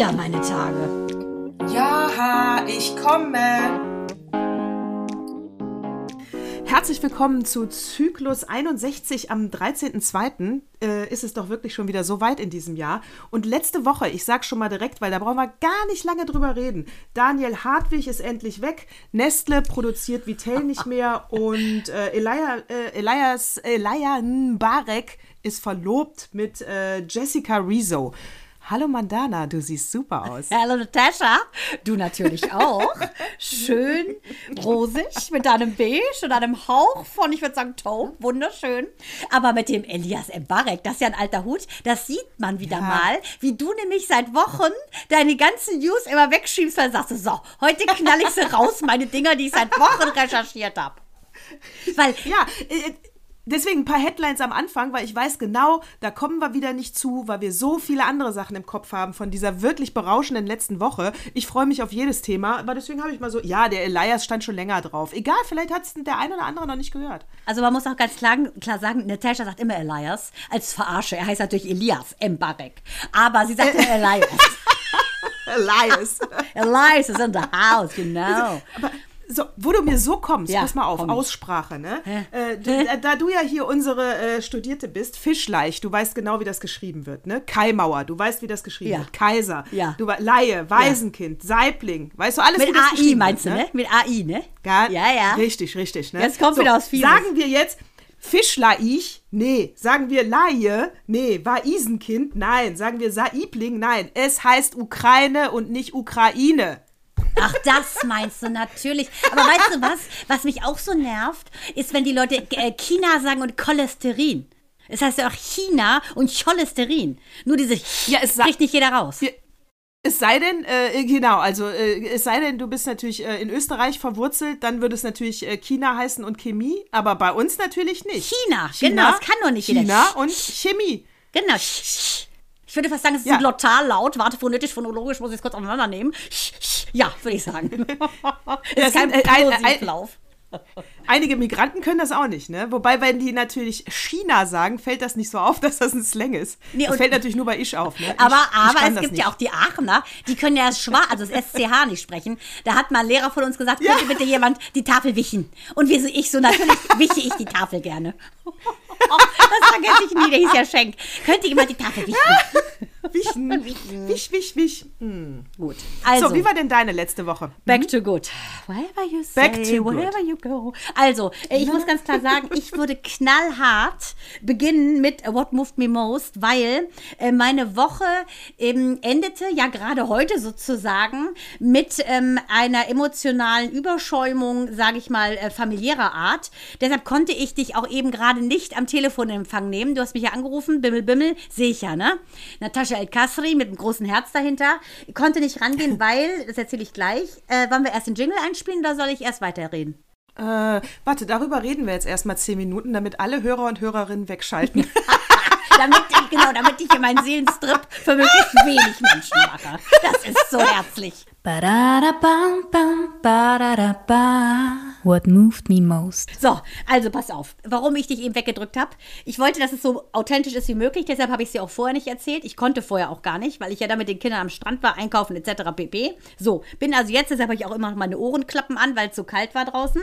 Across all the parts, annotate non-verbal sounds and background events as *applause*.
wieder meine Tage. Ja, ich komme. Herzlich willkommen zu Zyklus 61 am 13.02. Äh, ist es doch wirklich schon wieder so weit in diesem Jahr. Und letzte Woche, ich sag schon mal direkt, weil da brauchen wir gar nicht lange drüber reden. Daniel Hartwig ist endlich weg. Nestle produziert Vitell nicht mehr. Und äh, Elia, äh, Elias, Elia Mbarek ist verlobt mit äh, Jessica Rizzo. Hallo Mandana, du siehst super aus. *laughs* Hallo Natascha, du natürlich auch. Schön rosig mit deinem Beige und einem Hauch von, ich würde sagen, Taupe. Wunderschön. Aber mit dem Elias Mbarek, das ist ja ein alter Hut, das sieht man wieder ja. mal, wie du nämlich seit Wochen deine ganzen News immer wegschiebst, weil du sagst, so, heute knall ich sie raus, meine Dinger, die ich seit Wochen recherchiert habe. Weil, ja, äh, deswegen ein paar Headlines am Anfang, weil ich weiß genau, da kommen wir wieder nicht zu, weil wir so viele andere Sachen im Kopf haben von dieser wirklich berauschenden letzten Woche. Ich freue mich auf jedes Thema, aber deswegen habe ich mal so, ja, der Elias stand schon länger drauf. Egal, vielleicht hat es der eine oder andere noch nicht gehört. Also man muss auch ganz klar, klar sagen, Natascha sagt immer Elias als Verarsche. Er heißt natürlich Elias Mbarek. Aber sie sagt immer Elias. *laughs* Elias. *laughs* Elias is in the house, you know. Aber so, wo du mir so kommst, ja, pass mal auf, komm. Aussprache, ne? Äh, du, da du ja hier unsere äh, Studierte bist, Fischleich, du weißt genau, wie das geschrieben wird, ne? Kaimauer, du weißt, wie das geschrieben ja. wird. Kaiser, ja. du Laie, Waisenkind, Saibling, weißt du alles, Mit wie das AI meinst du, ne? Mit AI, ne? Ja, ja. Richtig, richtig, ne? Jetzt kommt so, wieder aus vieles. Sagen wir jetzt, Fischlaich? Nee. Sagen wir Laie? Nee. Waisenkind? Nein. Sagen wir Saibling? Nein. Es heißt Ukraine und nicht Ukraine. Ach, das meinst du natürlich. Aber weißt du was? Was mich auch so nervt, ist, wenn die Leute äh, China sagen und Cholesterin. Es heißt ja auch China und Cholesterin. Nur diese ja, es kriegt nicht jeder raus. Ja. Es sei denn, äh, genau, also äh, es sei denn, du bist natürlich äh, in Österreich verwurzelt, dann würde es natürlich äh, China heißen und Chemie, aber bei uns natürlich nicht. China, China genau, das kann doch nicht China jeder. und Chemie. Genau. Ich würde fast sagen, es ist ja. glotal laut. Warte, phonetisch, phonologisch muss ich es kurz auseinandernehmen. Ja, würde ich sagen. *laughs* es ist kein Plosivlauf. Einige Migranten können das auch nicht, ne? Wobei, wenn die natürlich China sagen, fällt das nicht so auf, *laughs* dass das ein Slang ist. Nee, das fällt natürlich nur bei ich auf, ne? Aber, ich, aber ich es gibt nicht. ja auch die Aachener, die können ja das Schwa, also das SCH nicht sprechen. Da hat mal ein Lehrer von uns gesagt, ja. könnte bitte jemand die Tafel wichen? Und wir, ich so, natürlich *laughs* wiche ich die Tafel gerne. *laughs* das vergesse ich nie, der hieß ja Schenk. Könnte jemand die Tafel wichen? *laughs* *laughs* Wichen. Wisch, wisch, wisch. Hm. Gut. Also, so, wie war denn deine letzte Woche? Back hm? to good. Wherever you say, Back to wherever good. you go. Also, ich muss ganz klar sagen, ich würde knallhart beginnen mit What Moved Me Most, weil äh, meine Woche ähm, endete ja gerade heute sozusagen mit ähm, einer emotionalen Überschäumung, sage ich mal, äh, familiärer Art. Deshalb konnte ich dich auch eben gerade nicht am Telefon in Empfang nehmen. Du hast mich ja angerufen, Bimmel, Bimmel, sehe ich ja, ne? Natascha El-Kasri mit einem großen Herz dahinter. Ich konnte nicht rangehen, *laughs* weil, das erzähle ich gleich, äh, wollen wir erst den Jingle einspielen oder soll ich erst weiterreden? Äh, warte, darüber reden wir jetzt erstmal zehn Minuten, damit alle Hörer und Hörerinnen wegschalten. *laughs* damit ich, genau, damit ich hier meinen Seelenstrip für möglichst wenig Menschen mache. Das ist so herzlich. What moved me most? So, also pass auf, warum ich dich eben weggedrückt habe. Ich wollte, dass es so authentisch ist wie möglich, deshalb habe ich es dir auch vorher nicht erzählt. Ich konnte vorher auch gar nicht, weil ich ja da mit den Kindern am Strand war, einkaufen etc. pp. So, bin also jetzt, deshalb habe ich auch immer noch meine Ohrenklappen an, weil es so kalt war draußen.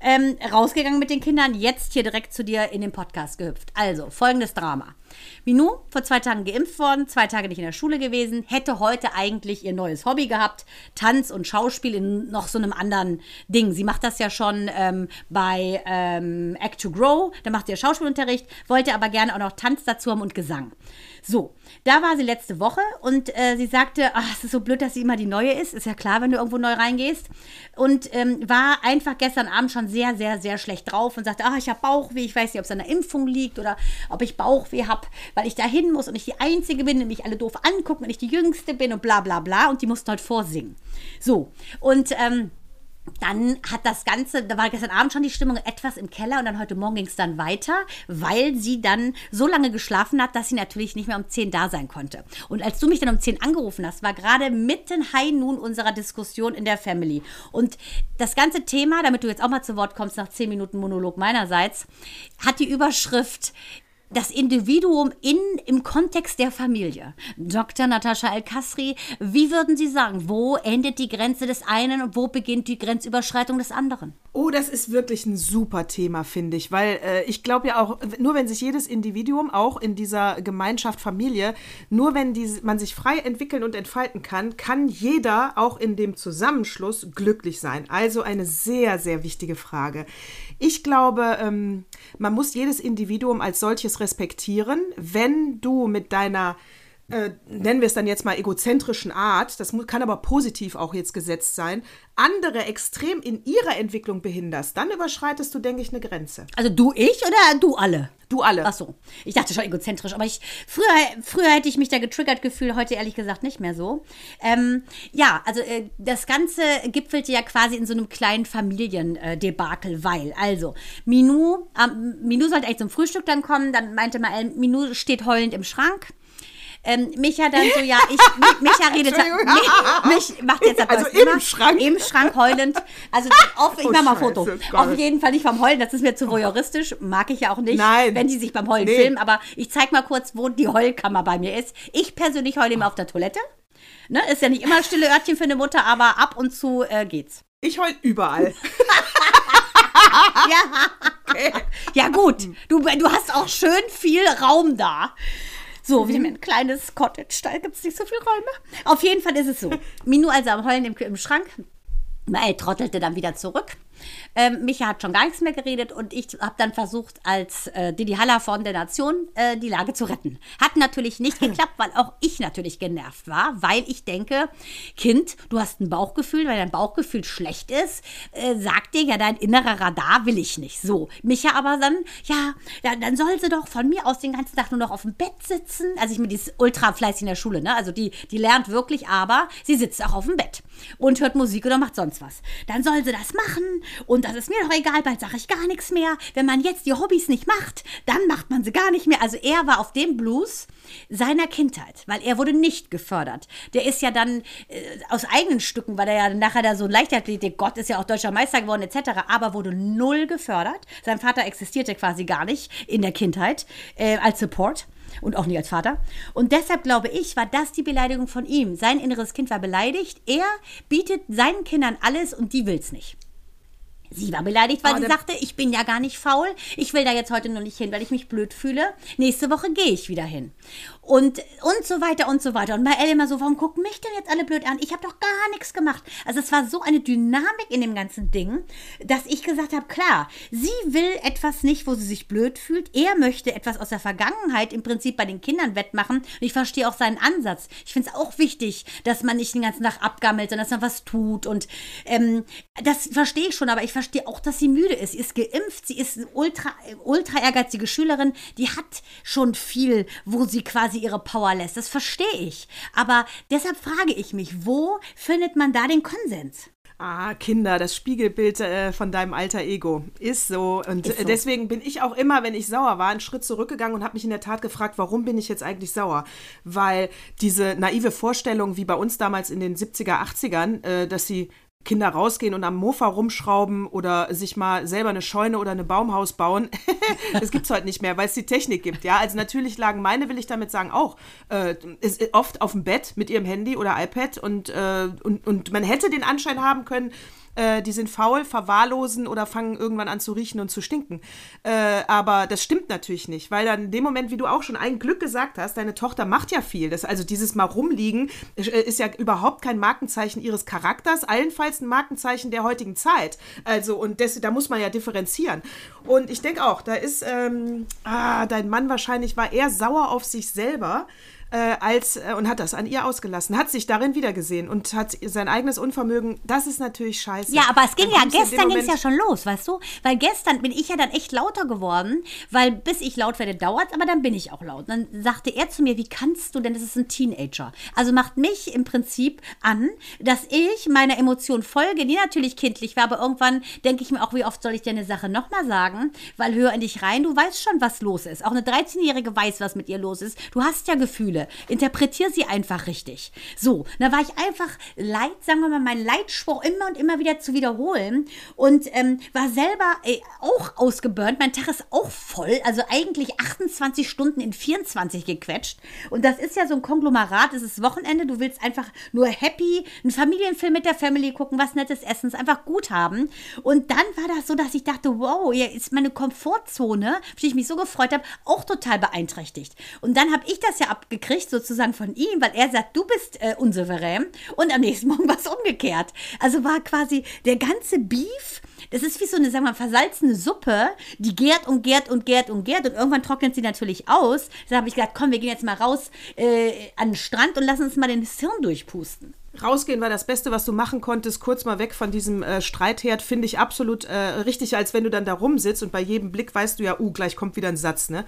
Ähm, rausgegangen mit den Kindern, jetzt hier direkt zu dir in den Podcast gehüpft. Also, folgendes Drama. Minou, vor zwei Tagen geimpft worden, zwei Tage nicht in der Schule gewesen, hätte heute eigentlich ihr neues Hobby gehabt, Tanz und Schauspiel in noch so einem anderen Ding. Sie macht das ja schon ähm, bei ähm, Act to Grow, da macht ja Schauspielunterricht, wollte aber gerne auch noch Tanz dazu haben und Gesang. So, da war sie letzte Woche und äh, sie sagte, ach, es ist so blöd, dass sie immer die neue ist. Ist ja klar, wenn du irgendwo neu reingehst. Und ähm, war einfach gestern Abend schon sehr, sehr, sehr schlecht drauf und sagte, ach, ich habe Bauchweh. Ich weiß nicht, ob es an der Impfung liegt oder ob ich Bauchweh habe, weil ich da hin muss und ich die Einzige bin und mich alle doof angucken und ich die Jüngste bin und bla, bla, bla. Und die mussten halt vorsingen. So, und ähm, dann hat das Ganze, da war gestern Abend schon die Stimmung etwas im Keller und dann heute Morgen ging es dann weiter, weil sie dann so lange geschlafen hat, dass sie natürlich nicht mehr um 10 da sein konnte. Und als du mich dann um 10 angerufen hast, war gerade mitten High Noon unserer Diskussion in der Family. Und das ganze Thema, damit du jetzt auch mal zu Wort kommst nach 10 Minuten Monolog meinerseits, hat die Überschrift das Individuum in, im Kontext der Familie. Dr. Natascha El-Kasri, wie würden Sie sagen, wo endet die Grenze des einen und wo beginnt die Grenzüberschreitung des anderen? Oh, das ist wirklich ein super Thema, finde ich, weil äh, ich glaube ja auch, nur wenn sich jedes Individuum auch in dieser Gemeinschaft Familie, nur wenn die, man sich frei entwickeln und entfalten kann, kann jeder auch in dem Zusammenschluss glücklich sein. Also eine sehr, sehr wichtige Frage. Ich glaube, ähm, man muss jedes Individuum als solches respektieren. Wenn du mit deiner äh, nennen wir es dann jetzt mal egozentrischen Art, das kann aber positiv auch jetzt gesetzt sein, andere extrem in ihrer Entwicklung behinderst, dann überschreitest du, denke ich, eine Grenze. Also du ich oder du alle? Du alle. Ach so. Ich dachte schon egozentrisch, aber ich früher, früher hätte ich mich da getriggert gefühlt, heute ehrlich gesagt nicht mehr so. Ähm, ja, also äh, das Ganze gipfelte ja quasi in so einem kleinen Familiendebakel, weil, also, Minou, ähm, Minou sollte eigentlich zum Frühstück dann kommen, dann meinte mal, Minou steht heulend im Schrank. Ähm, Micha dann so, ja, ich, Micha redet, mich, mich macht jetzt das Also immer, im Schrank? Im Schrank heulend. Also, auf, ich Oh, mach mal Scheiße, Foto. Auf jeden Fall nicht vom Heulen, das ist mir zu voyeuristisch, mag ich ja auch nicht, Nein. wenn die sich beim Heulen Nee. filmen, aber ich zeig mal kurz, wo die Heulkammer bei mir ist. Ich persönlich heule immer auf der Toilette. Ne, ist ja nicht immer stille Örtchen für eine Mutter, aber ab und zu äh, geht's. Ich heul überall. *laughs* *laughs* Ja, gut. Du, du hast auch schön viel Raum da. So, wir haben ein kleines Cottage, da gibt es nicht so viel Räume. Auf jeden Fall ist es so. Minu also am Heulen im, im Schrank. Mael trottelte dann wieder zurück. Ähm, Micha hat schon gar nichts mehr geredet und ich habe dann versucht, als äh, Didi Haller von der Nation äh, die Lage zu retten. Hat natürlich nicht geklappt, weil auch ich natürlich genervt war, weil ich denke, Kind, du hast ein Bauchgefühl, weil dein Bauchgefühl schlecht ist, äh, sagt dir ja dein innerer Radar will ich nicht. So, Micha aber dann, ja, ja, dann soll sie doch von mir aus den ganzen Tag nur noch auf dem Bett sitzen. Also ich mir die ist ultra fleißig in der Schule, ne? Also die, die lernt wirklich, aber sie sitzt auch auf dem Bett und hört Musik oder macht sonst was. Dann soll sie das machen und das ist mir doch egal, bald sage ich gar nichts mehr. Wenn man jetzt die Hobbys nicht macht, dann macht man sie gar nicht mehr. Also er war auf dem Blues seiner Kindheit, weil er wurde nicht gefördert. Der ist ja dann äh, aus eigenen Stücken, weil er ja nachher da so Leichtathletik, Gott ist ja auch deutscher Meister geworden etc., aber wurde null gefördert. Sein Vater existierte quasi gar nicht in der Kindheit äh, als Support und auch nicht als Vater. Und deshalb glaube ich, war das die Beleidigung von ihm. Sein inneres Kind war beleidigt. Er bietet seinen Kindern alles und die will's nicht. Sie war beleidigt, weil Ah, sie sagte, ich bin ja gar nicht faul. Ich will da jetzt heute nur nicht hin, weil ich mich blöd fühle. Nächste Woche gehe ich wieder hin. Und, und so weiter und so weiter. Und bei Elle immer so, warum gucken mich denn jetzt alle blöd an? Ich habe doch gar nichts gemacht. Also es war so eine Dynamik in dem ganzen Ding, dass ich gesagt habe, klar, sie will etwas nicht, wo sie sich blöd fühlt. Er möchte etwas aus der Vergangenheit im Prinzip bei den Kindern wettmachen. Und ich verstehe auch seinen Ansatz. Ich finde es auch wichtig, dass man nicht den ganzen Tag abgammelt, sondern dass man was tut. Und ähm, das verstehe ich schon, aber ich verstehe auch, dass sie müde ist. Sie ist geimpft, sie ist eine ultra, ultra ehrgeizige Schülerin, die hat schon viel, wo sie quasi ihre Power lässt. Das verstehe ich. Aber deshalb frage ich mich, wo findet man da den Konsens? Ah, Kinder, das Spiegelbild äh, von deinem alter Ego. Ist so. Und Ist so. äh, deswegen bin ich auch immer, wenn ich sauer war, einen Schritt zurückgegangen und habe mich in der Tat gefragt, warum bin ich jetzt eigentlich sauer? Weil diese naive Vorstellung, wie bei uns damals in den 70er, 80ern, äh, dass sie Kinder rausgehen und am Mofa rumschrauben oder sich mal selber eine Scheune oder eine Baumhaus bauen. *laughs* das gibt's heute nicht mehr, weil es die Technik gibt, ja. Also natürlich lagen meine, will ich damit sagen, auch äh, ist oft auf dem Bett mit ihrem Handy oder iPad und, äh, und, und man hätte den Anschein haben können, äh, die sind faul, verwahrlosen oder fangen irgendwann an zu riechen und zu stinken. Äh, aber das stimmt natürlich nicht, weil dann in dem Moment, wie du auch schon ein Glück gesagt hast, deine Tochter macht ja viel. Das, also dieses mal rumliegen äh, ist ja überhaupt kein Markenzeichen ihres Charakters, allenfalls ein Markenzeichen der heutigen Zeit. Also und das, da muss man ja differenzieren. Und ich denke auch, da ist ähm, ah, dein Mann wahrscheinlich war eher sauer auf sich selber äh, als äh, und hat das an ihr ausgelassen, hat sich darin wiedergesehen und hat sein eigenes Unvermögen. Das ist natürlich scheiße. Ja, aber es ging Dann ja, gestern ging es ja schon los, weißt du? Weil gestern bin ich ja dann echt lauter geworden, weil bis ich laut werde, dauert aber dann bin ich auch laut. Dann sagte er zu mir, wie kannst du denn, das ist ein Teenager. Also macht mich im Prinzip an, dass ich meiner Emotion folge, die natürlich kindlich war, aber irgendwann denke ich mir auch, wie oft soll ich dir eine Sache nochmal sagen? Weil hör in dich rein, du weißt schon, was los ist. Auch eine 13-Jährige weiß, was mit ihr los ist. Du hast ja Gefühle. Gefühle. Interpretier sie einfach richtig. So, da war ich einfach leid, sagen wir mal, meinen Leitspruch immer und immer wieder zu wiederholen und ähm, war selber äh, auch ausgeburnt. Mein Tag ist auch voll, also eigentlich 28 Stunden in 24 gequetscht. Und das ist ja so ein Konglomerat, es ist Wochenende, du willst einfach nur happy, einen Familienfilm mit der Family gucken, was nettes essen, einfach gut haben. Und dann war das so, dass ich dachte, wow, hier ist meine Komfortzone, auf die ich mich so gefreut habe, auch total beeinträchtigt. Und dann habe ich das ja abgekriegt, sozusagen von ihm, weil er sagt, du bist äh, unsouverän. Und am nächsten Morgen war es umgekehrt. Also war quasi der ganze Beef das ist wie so eine, sagen wir mal, versalzene Suppe, die gärt und gärt und gärt und gärt und irgendwann trocknet sie natürlich aus. Da habe ich gesagt, komm, wir gehen jetzt mal raus äh, an den Strand und lassen uns mal den Hirn durchpusten. Rausgehen war das Beste, was du machen konntest. Kurz mal weg von diesem äh, Streitherd, finde ich absolut äh, richtig, als wenn du dann da rumsitzt und bei jedem Blick weißt du ja, uh, gleich kommt wieder ein Satz, ne?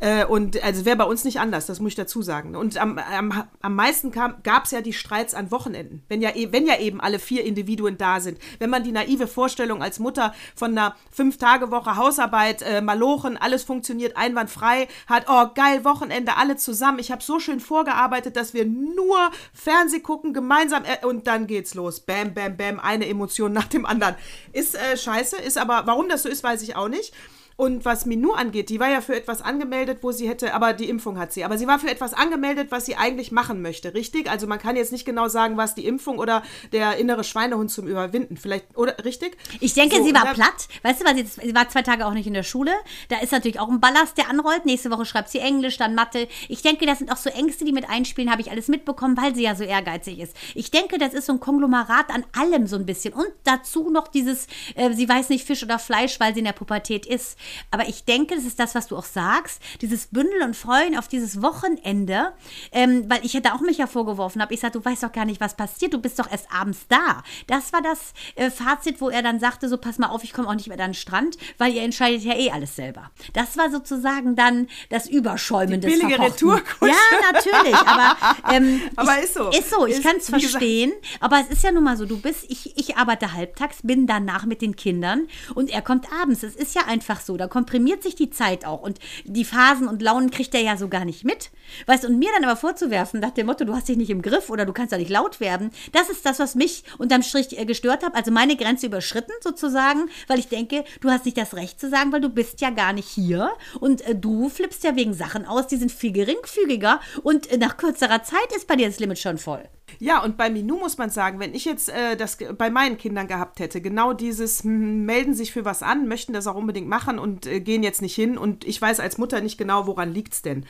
Äh, und also wäre bei uns nicht anders, das muss ich dazu sagen. Und am, am, am meisten gab es ja die Streits an Wochenenden, wenn ja, e, wenn ja eben alle vier Individuen da sind. Wenn man die naive Vorstellung als Mutter von einer Fünf-Tage-Woche Hausarbeit, äh, Malochen, alles funktioniert einwandfrei hat, oh geil, Wochenende, alle zusammen. Ich habe so schön vorgearbeitet, dass wir nur Fernseh gucken, gemeinsam gemeinsam äh, und dann geht's los. Bam, bam, bam, eine Emotion nach dem anderen. Ist äh, scheiße, ist aber, warum das so ist, weiß ich auch nicht. Und was Minou angeht, die war ja für etwas angemeldet, wo sie hätte, aber die Impfung hat sie. Aber sie war für etwas angemeldet, was sie eigentlich machen möchte, richtig? Also man kann jetzt nicht genau sagen, was die Impfung oder der innere Schweinehund zum Überwinden. Vielleicht, oder richtig? Ich denke, so, sie war platt. Weißt du, weil sie, sie war zwei Tage auch nicht in der Schule. Da ist natürlich auch ein Ballast, der anrollt. Nächste Woche schreibt sie Englisch, dann Mathe. Ich denke, das sind auch so Ängste, die mit einspielen, habe ich alles mitbekommen, weil sie ja so ehrgeizig ist. Ich denke, das ist so ein Konglomerat an allem so ein bisschen. Und dazu noch dieses, äh, sie weiß nicht Fisch oder Fleisch, weil sie in der Pubertät ist. Aber ich denke, das ist das, was du auch sagst, dieses Bündel und Freuen auf dieses Wochenende, ähm, weil ich hätte auch mich ja vorgeworfen habe. Ich sagte, du weißt doch gar nicht, was passiert, du bist doch erst abends da. Das war das äh, Fazit, wo er dann sagte, so pass mal auf, ich komme auch nicht mehr an den Strand, weil ihr entscheidet ja eh alles selber. Das war sozusagen dann das Überschäumen Die des billige Retourkutsche. Ja, natürlich, aber, ähm, *laughs* aber ich, ist so. Ist so, ich kann es verstehen, aber es ist ja nun mal so, du bist, ich, ich arbeite halbtags, bin danach mit den Kindern und er kommt abends. Es ist ja einfach so, da komprimiert sich die Zeit auch und die Phasen und Launen kriegt er ja so gar nicht mit. Weißt und mir dann aber vorzuwerfen, nach dem Motto, du hast dich nicht im Griff oder du kannst ja nicht laut werden, das ist das, was mich unterm Strich äh, gestört hat. Also meine Grenze überschritten sozusagen, weil ich denke, du hast nicht das Recht zu sagen, weil du bist ja gar nicht hier und äh, du flippst ja wegen Sachen aus, die sind viel geringfügiger und äh, nach kürzerer Zeit ist bei dir das Limit schon voll. Ja, und bei Minou muss man sagen, wenn ich jetzt äh, das bei meinen Kindern gehabt hätte, genau dieses hm, melden sich für was an, möchten das auch unbedingt machen und äh, gehen jetzt nicht hin und ich weiß als Mutter nicht genau, woran liegt es denn.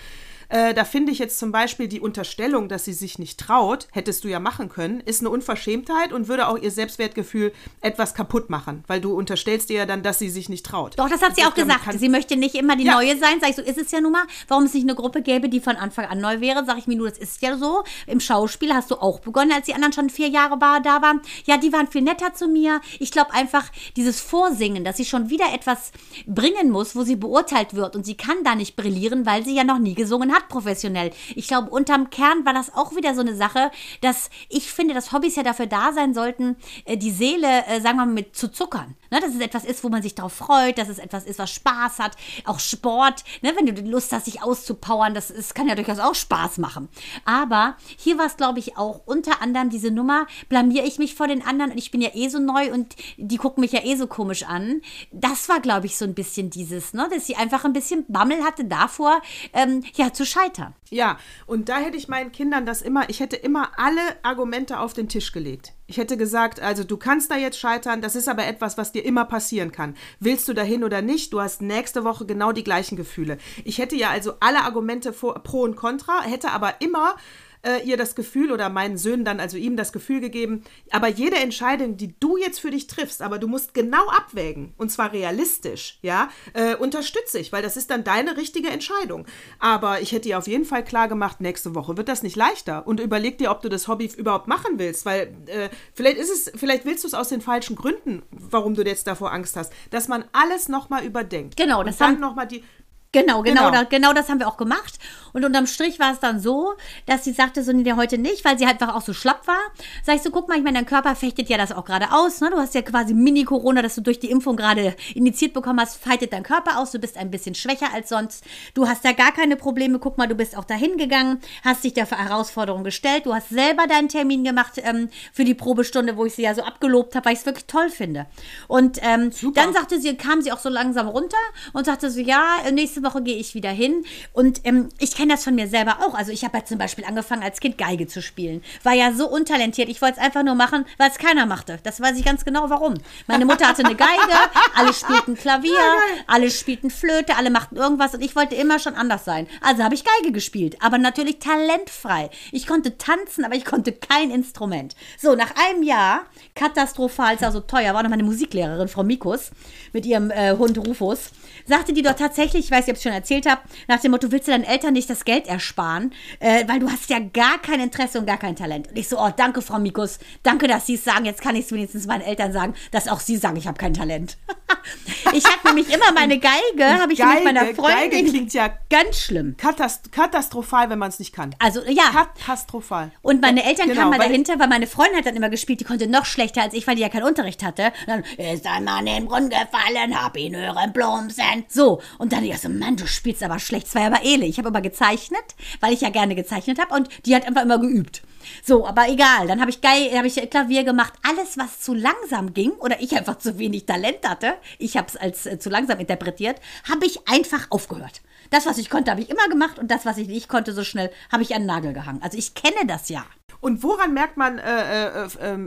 Äh, da finde ich jetzt zum Beispiel die Unterstellung, dass sie sich nicht traut, hättest du ja machen können, ist eine Unverschämtheit und würde auch ihr Selbstwertgefühl etwas kaputt machen, weil du unterstellst ihr ja dann, dass sie sich nicht traut. Doch, das hat sie auch gesagt. Sie möchte nicht immer die ja. Neue sein. Sag ich so, ist es ja nun mal. Warum es nicht eine Gruppe gäbe, die von Anfang an neu wäre, sag ich mir nur, das ist ja so. Im Schauspiel hast du auch begonnen, als die anderen schon vier Jahre war, da waren. Ja, die waren viel netter zu mir. Ich glaube einfach, dieses Vorsingen, dass sie schon wieder etwas bringen muss, wo sie beurteilt wird und sie kann da nicht brillieren, weil sie ja noch nie gesungen hat hat professionell. Ich glaube, unterm Kern war das auch wieder so eine Sache, dass ich finde, dass Hobbys ja dafür da sein sollten, äh, die Seele, äh, sagen wir mal, mit zu zuckern. Ne, dass es etwas ist, wo man sich darauf freut, dass es etwas ist, was Spaß hat. Auch Sport, ne, wenn du Lust hast, sich auszupowern, das, das kann ja durchaus auch Spaß machen. Aber hier war es, glaube ich, auch unter anderem diese Nummer, blamier ich mich vor den anderen und ich bin ja eh so neu und die gucken mich ja eh so komisch an. Das war, glaube ich, so ein bisschen dieses, ne, dass sie einfach ein bisschen Bammel hatte davor, ähm, ja, zu scheitern. Ja, und da hätte ich meinen Kindern das immer, ich hätte immer alle Argumente auf den Tisch gelegt. Ich hätte gesagt, also du kannst da jetzt scheitern, das ist aber etwas, was dir immer passieren kann. Willst du dahin oder nicht? Du hast nächste Woche genau die gleichen Gefühle. Ich hätte ja also alle Argumente pro und contra, hätte aber immer äh, ihr das Gefühl oder meinen Söhnen dann, also ihm das Gefühl gegeben, aber jede Entscheidung, die du jetzt für dich triffst, aber du musst genau abwägen und zwar realistisch, ja, äh, unterstütze ich, weil das ist dann deine richtige Entscheidung. Aber ich hätte dir auf jeden Fall klar gemacht, nächste Woche wird das nicht leichter und überleg dir, ob du das Hobby überhaupt machen willst, weil äh, vielleicht ist es, vielleicht willst du es aus den falschen Gründen, warum du jetzt davor Angst hast, dass man alles nochmal überdenkt. Genau, das und dann nochmal die Genau, genau, genau. Da, genau das haben wir auch gemacht. Und unterm Strich war es dann so, dass sie sagte, so, nee, heute nicht, weil sie halt einfach auch so schlapp war. Sag ich so, guck mal, ich meine, dein Körper fechtet ja das auch gerade aus. Ne? Du hast ja quasi Mini-Corona, dass du durch die Impfung gerade initiiert bekommen hast, feitet dein Körper aus. Du bist ein bisschen schwächer als sonst. Du hast da gar keine Probleme. Guck mal, du bist auch dahin gegangen, hast dich der Herausforderung gestellt. Du hast selber deinen Termin gemacht ähm, für die Probestunde, wo ich sie ja so abgelobt habe, weil ich es wirklich toll finde. Und ähm, dann sagte sie, kam sie auch so langsam runter und sagte so, ja, nächste Woche gehe ich wieder hin. Und ähm, ich kenne das von mir selber auch. Also ich habe ja zum Beispiel angefangen, als Kind Geige zu spielen. War ja so untalentiert. Ich wollte es einfach nur machen, weil es keiner machte. Das weiß ich ganz genau, warum. Meine Mutter hatte eine Geige, alle spielten Klavier, *laughs* alle spielten Flöte, alle machten irgendwas und ich wollte immer schon anders sein. Also habe ich Geige gespielt, aber natürlich talentfrei. Ich konnte tanzen, aber ich konnte kein Instrument. So, nach einem Jahr, katastrophal, es war so teuer, war noch meine Musiklehrerin, Frau Mikus, mit ihrem äh, Hund Rufus, sagte die dort tatsächlich, ich weiß nicht, ob ich es schon erzählt habe, nach dem Motto, willst du deinen Eltern nicht das Geld ersparen, äh, weil du hast ja gar kein Interesse und gar kein Talent. Und ich so, oh, danke, Frau Mikus, danke, dass Sie es sagen, jetzt kann ich es wenigstens meinen Eltern sagen, dass auch Sie sagen, ich habe kein Talent. *laughs* ich habe nämlich immer meine Geige, habe ich Geige, mit meiner Freundin, Geige klingt ja ganz schlimm. katast katastrophal, wenn man es nicht kann. Also, ja. Katastrophal. Und meine Eltern Genau, kamen mal weil- dahinter, weil meine Freundin hat dann immer gespielt, die konnte noch schlechter als ich, weil die ja keinen Unterricht hatte. Und dann ist ein Mann in den Brunnen gefallen, hab ihn hören plumpsen. So, und dann ich so, Mann, du spielst aber schlecht. Es war ja aber Ele. Ich habe aber gezeichnet, weil ich ja gerne gezeichnet habe und die hat einfach immer geübt. So, aber egal. Dann habe ich geil, habe ich Klavier gemacht. Alles, was zu langsam ging oder ich einfach zu wenig Talent hatte, ich habe es als äh, zu langsam interpretiert, habe ich einfach aufgehört. Das, was ich konnte, habe ich immer gemacht und das, was ich nicht konnte, so schnell, habe ich an den Nagel gehangen. Also ich kenne das ja. Und woran merkt man äh, äh, äh,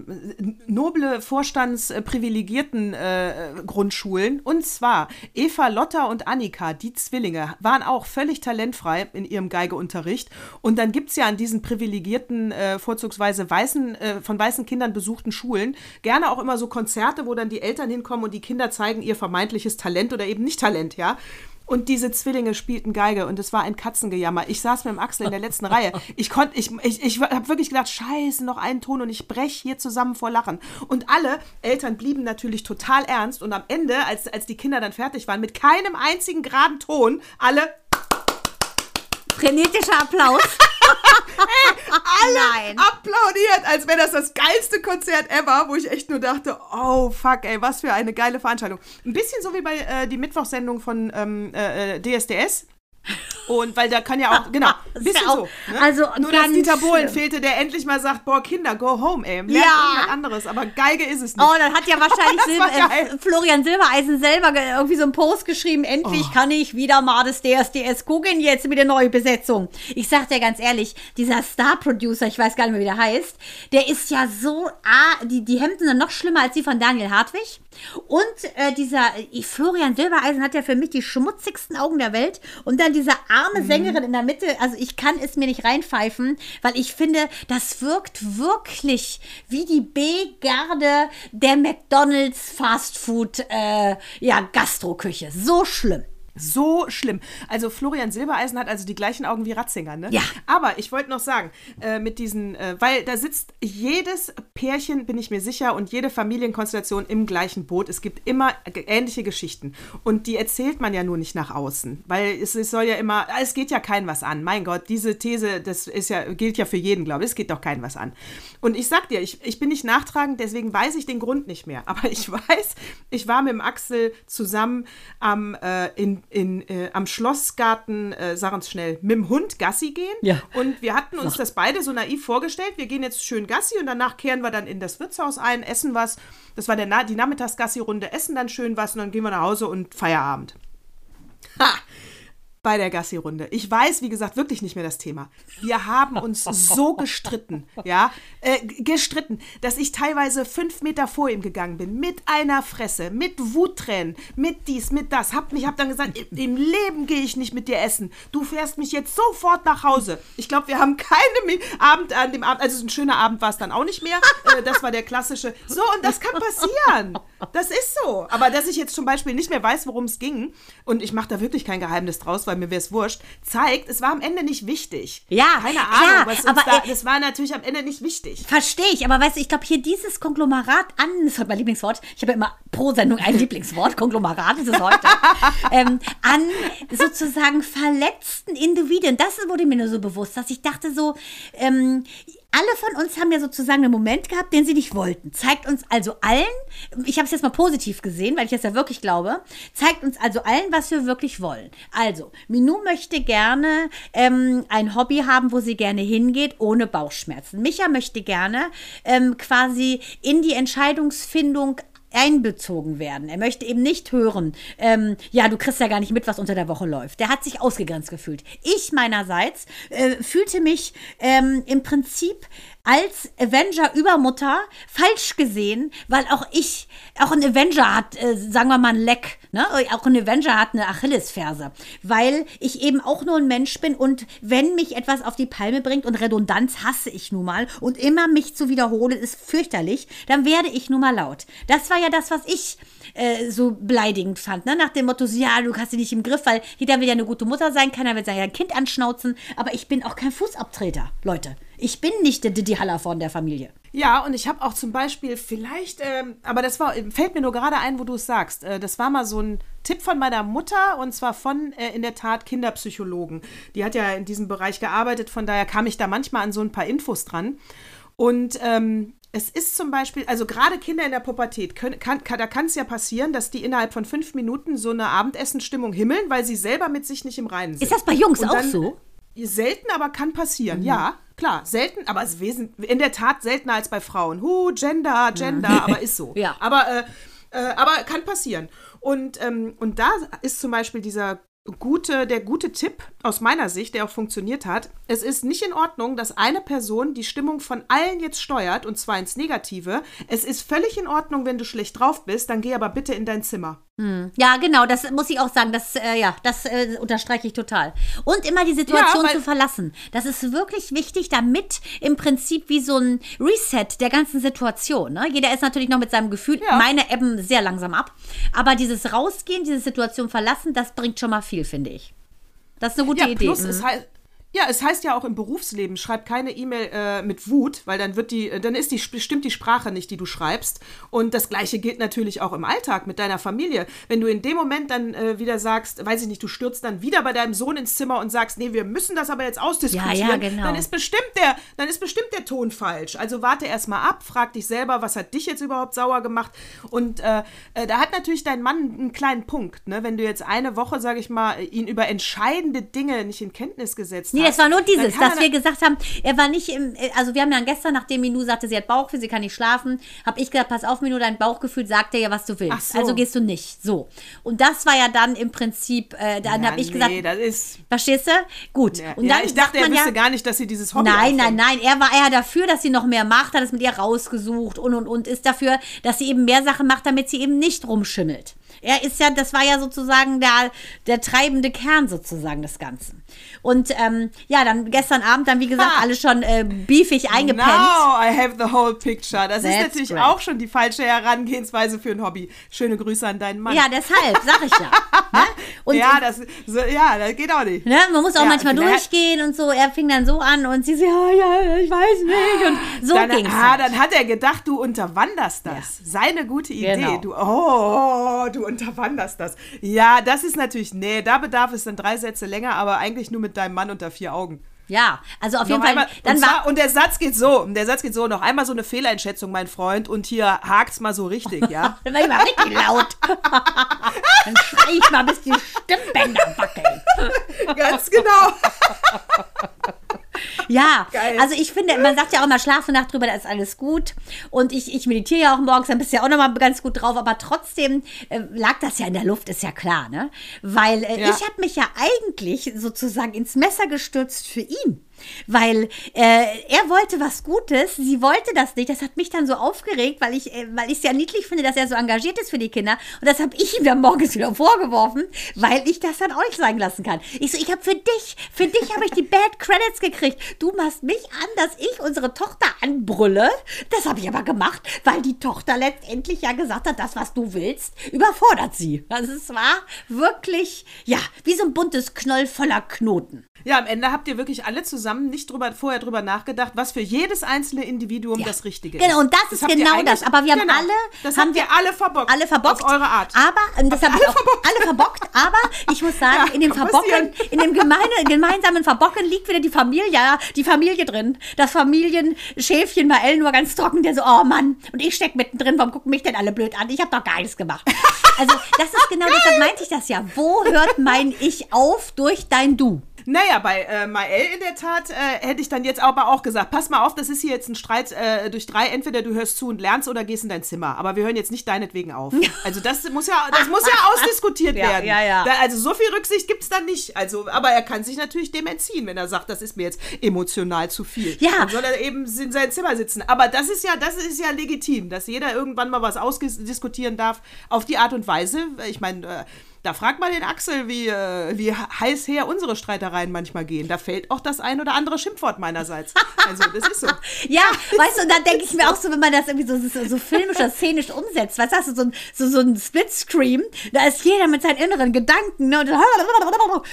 noble Vorstandsprivilegierten äh, Grundschulen? Und zwar Eva, Lotta und Annika, die Zwillinge, waren auch völlig talentfrei in ihrem Geigeunterricht. Und dann gibt es ja an diesen privilegierten, äh, vorzugsweise weißen, äh, von weißen Kindern besuchten Schulen gerne auch immer so Konzerte, wo dann die Eltern hinkommen und die Kinder zeigen ihr vermeintliches Talent oder eben nicht Talent, ja. Und diese Zwillinge spielten Geige und es war ein Katzengejammer. Ich saß mit dem Axel in der letzten Reihe. *laughs* Ich konnte, ich, ich, ich habe wirklich gedacht, scheiße, noch einen Ton und ich brech hier zusammen vor Lachen. Und alle Eltern blieben natürlich total ernst und am Ende, als, als die Kinder dann fertig waren, mit keinem einzigen geraden Ton, alle Frenetischer Applaus. alle Nein. applaudiert, als wäre das das geilste Konzert ever, wo ich echt nur dachte, oh fuck, ey, was für eine geile Veranstaltung. Ein bisschen so wie bei äh, die Mittwochsendung von ähm, äh, äh, DSDS. Und weil da kann ja auch, genau, *laughs* ein bisschen ja auch- so. Ne? also Nur, dass Dieter Bohlen fehlte, der endlich mal sagt, boah, Kinder, go home, ey. Lernt Ja. irgendwas anderes, aber Geige ist es nicht. Oh, dann hat ja wahrscheinlich *laughs* Silber, äh, Florian Silbereisen selber ge- irgendwie so einen Post geschrieben. Endlich Oh. kann ich wieder mal das DSDS gucken, jetzt mit der neuen Besetzung. Ich sag dir ganz ehrlich, dieser Star-Producer, ich weiß gar nicht mehr, wie der heißt, der ist ja so, ah, die, die Hemden sind noch schlimmer als die von Daniel Hartwig. Und äh, dieser äh, Florian Silbereisen hat ja für mich die schmutzigsten Augen der Welt. Und dann diese arme Mhm. Sängerin in der Mitte, also ich kann es mir nicht reinpfeifen, weil ich finde, das wirkt wirklich wie die B-Garde der McDonalds Fastfood, äh, ja, Gastroküche. So schlimm. So schlimm. Also Florian Silbereisen hat also die gleichen Augen wie Ratzinger, ne? Ja. Aber ich wollte noch sagen, äh, mit diesen, äh, weil da sitzt jedes Pärchen, bin ich mir sicher, und jede Familienkonstellation im gleichen Boot. Es gibt immer ähnliche Geschichten. Und die erzählt man ja nur nicht nach außen. Weil es, es soll ja immer, es geht ja keinem was an. Mein Gott, diese These, das ist ja, gilt ja für jeden, glaube ich. Es geht doch keinem was an. Und ich sag dir, ich, ich bin nicht nachtragend, deswegen weiß ich den Grund nicht mehr. Aber *laughs* ich weiß, ich war mit dem Axel zusammen am, äh, in, in, äh, am Schlossgarten, äh, sag uns schnell, mit dem Hund Gassi gehen. Ja. Und wir hatten uns das beide so naiv vorgestellt. Wir gehen jetzt schön Gassi und danach kehren wir dann in das Wirtshaus ein, essen was. Das war der, Na- die Nachmittagsgassi-Runde, essen dann schön was und dann gehen wir nach Hause und Feierabend. Ha! Bei der Gassi-Runde. Ich weiß, wie gesagt, wirklich nicht mehr das Thema. Wir haben uns so *laughs* gestritten, ja, äh, gestritten, dass ich teilweise fünf Meter vor ihm gegangen bin, mit einer Fresse, mit Wuttränen, mit dies, mit das. Hab mich, hab dann gesagt, im- im Leben gehe ich nicht mit dir essen. Du fährst mich jetzt sofort nach Hause. Ich glaube, wir haben keine Abend an dem Abend, also ein schöner Abend war es dann auch nicht mehr. Äh, das war der klassische. So, und das kann passieren. Das ist so. Aber dass ich jetzt zum Beispiel nicht mehr weiß, worum es ging, und ich mache da wirklich kein Geheimnis draus, weil weil mir wäre es wurscht, zeigt, es war am Ende nicht wichtig. Ja, Keine klar, Ahnung, was aber, da, das war natürlich am Ende nicht wichtig. Verstehe ich, aber weißt du, ich glaube hier dieses Konglomerat an, das ist heute mein Lieblingswort, ich habe ja immer pro Sendung ein *laughs* Lieblingswort, Konglomerat ist es heute, *laughs* ähm, an sozusagen verletzten Individuen. Das wurde mir nur so bewusst, dass ich dachte so, ähm, alle von uns haben ja sozusagen einen Moment gehabt, den sie nicht wollten. Zeigt uns also allen, ich habe es jetzt mal positiv gesehen, weil ich das ja wirklich glaube, zeigt uns also allen, was wir wirklich wollen. Also, Minou möchte gerne ähm, ein Hobby haben, wo sie gerne hingeht, ohne Bauchschmerzen. Micha möchte gerne ähm, quasi in die Entscheidungsfindung einbezogen werden. Er möchte eben nicht hören, ähm, ja, du kriegst ja gar nicht mit, was unter der Woche läuft. Der hat sich ausgegrenzt gefühlt. Ich meinerseits äh, fühlte mich ähm, im Prinzip als Avenger-Übermutter falsch gesehen, weil auch ich, auch ein Avenger hat, äh, sagen wir mal, ein Leck. Ne? Auch ein Avenger hat eine Achillesferse, weil ich eben auch nur ein Mensch bin und wenn mich etwas auf die Palme bringt und Redundanz hasse ich nun mal und immer mich zu wiederholen ist fürchterlich, dann werde ich nun mal laut. Das war ja das, was ich äh, so beleidigend fand, ne? nach dem Motto, ja, du hast sie nicht im Griff, weil jeder will ja eine gute Mutter sein, keiner will sein Kind anschnauzen, aber ich bin auch kein Fußabtreter, Leute. Ich bin nicht der Haller von der Familie. Ja, und ich habe auch zum Beispiel vielleicht, ähm, aber das war, fällt mir nur gerade ein, wo du es sagst. Äh, das war mal so ein Tipp von meiner Mutter und zwar von äh, in der Tat Kinderpsychologen. Die hat ja in diesem Bereich gearbeitet, von daher kam ich da manchmal an so ein paar Infos dran. Und ähm, es ist zum Beispiel, also gerade Kinder in der Pubertät, können, kann, kann, da kann es ja passieren, dass die innerhalb von fünf Minuten so eine Abendessenstimmung himmeln, weil sie selber mit sich nicht im Reinen sind. Ist das bei Jungs Und auch dann- so? Selten, aber kann passieren, ja. Klar, selten, aber es in der Tat seltener als bei Frauen. Huh, Gender, Gender, aber *laughs* ist so. Ja. Aber, äh, äh, aber kann passieren. Und, ähm, und da ist zum Beispiel dieser gute, der gute Tipp aus meiner Sicht, der auch funktioniert hat. Es ist nicht in Ordnung, dass eine Person die Stimmung von allen jetzt steuert, und zwar ins Negative. Es ist völlig in Ordnung, wenn du schlecht drauf bist, dann geh aber bitte in dein Zimmer. Ja, genau, das muss ich auch sagen. Das, äh, ja, das äh, unterstreiche ich total. Und immer die Situation Ja, zu verlassen. Das ist wirklich wichtig, damit im Prinzip wie so ein Reset der ganzen Situation. Ne? Jeder ist natürlich noch mit seinem Gefühl, Ja. meine ebben sehr langsam ab. Aber dieses Rausgehen, diese Situation verlassen, das bringt schon mal viel, finde ich. Das ist eine gute Ja, Idee. plus Mhm. es heißt. Ja, es heißt ja auch im Berufsleben, schreib keine E-Mail äh, mit Wut, weil dann wird die, äh, dann ist die stimmt die Sprache nicht, die du schreibst. Und das gleiche gilt natürlich auch im Alltag mit deiner Familie. Wenn du in dem Moment dann äh, wieder sagst, weiß ich nicht, du stürzt dann wieder bei deinem Sohn ins Zimmer und sagst, nee, wir müssen das aber jetzt ausdiskutieren, Ja, ja, genau. dann ist bestimmt der, dann ist bestimmt der Ton falsch. Also warte erst mal ab, frag dich selber, was hat dich jetzt überhaupt sauer gemacht? Und äh, äh, da hat natürlich dein Mann einen kleinen Punkt, ne? Wenn du jetzt eine Woche, sage ich mal, ihn über entscheidende Dinge nicht in Kenntnis gesetzt Nee, das war nur dieses, dass wir gesagt haben, er war nicht im, also wir haben dann gestern, nachdem Minou sagte, sie hat Bauchweh, sie kann nicht schlafen, habe ich gesagt, pass auf, Minou, dein Bauchgefühl sagt dir ja, was du willst. Ach so. Also gehst du nicht. So. Und das war ja dann im Prinzip, äh, dann Ja, habe ich nee, gesagt, das ist. verstehst du? Gut. Ja, Und ja, dann ich dachte, er man wüsste ja, gar nicht, dass sie dieses Hobby Nein, nein, nein. Er war eher dafür, dass sie noch mehr macht, hat es mit ihr rausgesucht und und und ist dafür, dass sie eben mehr Sachen macht, damit sie eben nicht rumschimmelt. Er ist ja, das war ja sozusagen der, der treibende Kern sozusagen des Ganzen. Und ähm, ja, dann gestern Abend dann, wie gesagt, Ha! alle schon äh, beefig eingepennt. Now I have the whole picture. Das That's ist natürlich great. auch schon die falsche Herangehensweise für ein Hobby. Schöne Grüße an deinen Mann. Ja, deshalb, sag ich ja. *laughs* ne? Und ja, das, so, ja, das geht auch nicht. Ne? Man muss auch Ja, manchmal durchgehen und so. Er fing dann so an und sie so, ja, ja, ich weiß nicht. Und so dann, ging's. ah, halt. dann hat er gedacht, du unterwanderst das. Seine gute Idee. Genau. Du, oh, du unterwanderst das. Ja, das ist natürlich, nee, da bedarf es dann drei Sätze länger, aber eigentlich nur mit deinem Mann unter vier Augen. Ja, also auf jeden Noch Fall. einmal, dann und, war, zwar, und der Satz geht so, der Satz geht so, noch einmal so eine Fehleinschätzung, mein Freund, und hier hakt's mal so richtig, ja? Dann war ich mal richtig laut. *laughs* Dann schrei ich mal, bis die Stimmbänder wackeln. Ganz genau. *laughs* Ja, Geil. also ich finde, man sagt ja auch immer, schlafe Nacht drüber, da ist alles gut. Und ich, ich meditiere ja auch morgens, dann bist du ja auch nochmal ganz gut drauf. Aber trotzdem äh, lag das ja in der Luft, ist ja klar, ne? Weil äh, Ja. ich habe mich ja eigentlich sozusagen ins Messer gestürzt für ihn. Weil äh, er wollte was Gutes, sie wollte das nicht. Das hat mich dann so aufgeregt, weil ich äh, weil ich es ja niedlich finde, dass er so engagiert ist für die Kinder. Und das habe ich ihm dann morgens wieder vorgeworfen, weil ich das dann euch sagen lassen kann. Ich so, ich habe für dich, für dich habe ich die Bad Credits gekriegt. Du machst mich an, dass ich unsere Tochter anbrülle. Das habe ich aber gemacht, weil die Tochter letztendlich ja gesagt hat, das, was du willst, überfordert sie. Also es war wirklich, ja, wie so ein buntes Knoll voller Knoten. Ja, am Ende habt ihr wirklich alle zusammen nicht drüber, vorher drüber nachgedacht, was für jedes einzelne Individuum Ja. das Richtige Genau, ist. und das, ist habt ihr genau das. Aber wir haben genau, alle, Das haben wir alle verbockt. alle verbockt. Auf eure Art. Aber, das Habt habe ihr ich auch alle *laughs* verbockt? alle verbockt. Aber ich muss sagen, Ja, in dem Verbocken, in dem gemeine, gemeinsamen Verbocken liegt wieder die Familie, die Familie drin. Das Familienschäfchen Mael nur ganz trocken, der so, oh Mann, und ich steck mittendrin, warum gucken mich denn alle blöd an? Ich habe doch gar nichts gemacht. Also, das ist genau, *laughs* deshalb meinte ich das ja. Wo hört mein Ich auf durch dein Du? Naja, bei äh, Mael in der Tat äh, hätte ich dann jetzt aber auch gesagt, pass mal auf, das ist hier jetzt ein Streit äh, durch drei, entweder du hörst zu und lernst oder gehst in dein Zimmer. Aber wir hören jetzt nicht deinetwegen auf. *laughs* Also das muss ja, das muss ja ausdiskutiert *laughs* Ja, werden. ja, ja. Da, also so viel Rücksicht gibt es dann nicht. Also, aber er kann sich natürlich dem entziehen, wenn er sagt, das ist mir jetzt emotional zu viel. Ja. Dann soll er eben in seinem Zimmer sitzen. Aber das ist ja, das ist ja legitim, dass jeder irgendwann mal was ausdiskutieren darf auf die Art und Weise. Ich meine, äh, da fragt mal den Axel, wie, äh, wie heiß her unsere Streitereien manchmal gehen. Da fällt auch das ein oder andere Schimpfwort meinerseits. Also, das ist so. *laughs* Ja, weißt du, und dann denke ich mir auch so, wenn man das irgendwie so, so, so filmisch oder szenisch umsetzt, was hast du, so ein, so, so ein Splitscreen, da ist jeder mit seinen inneren Gedanken, ne? Und,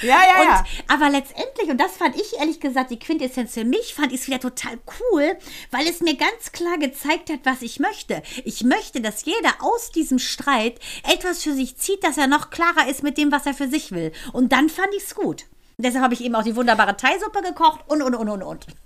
Ja, ja, und, ja. Aber letztendlich, und das fand ich ehrlich gesagt, die Quintessenz für mich, fand ich es wieder total cool, weil es mir ganz klar gezeigt hat, was ich möchte. Ich möchte, dass jeder aus diesem Streit etwas für sich zieht, dass er noch klarer ist mit dem, was er für sich will. Und dann fand ich es gut. Deshalb habe ich eben auch die wunderbare Thai-Suppe gekocht und, und, und, und, und. *laughs*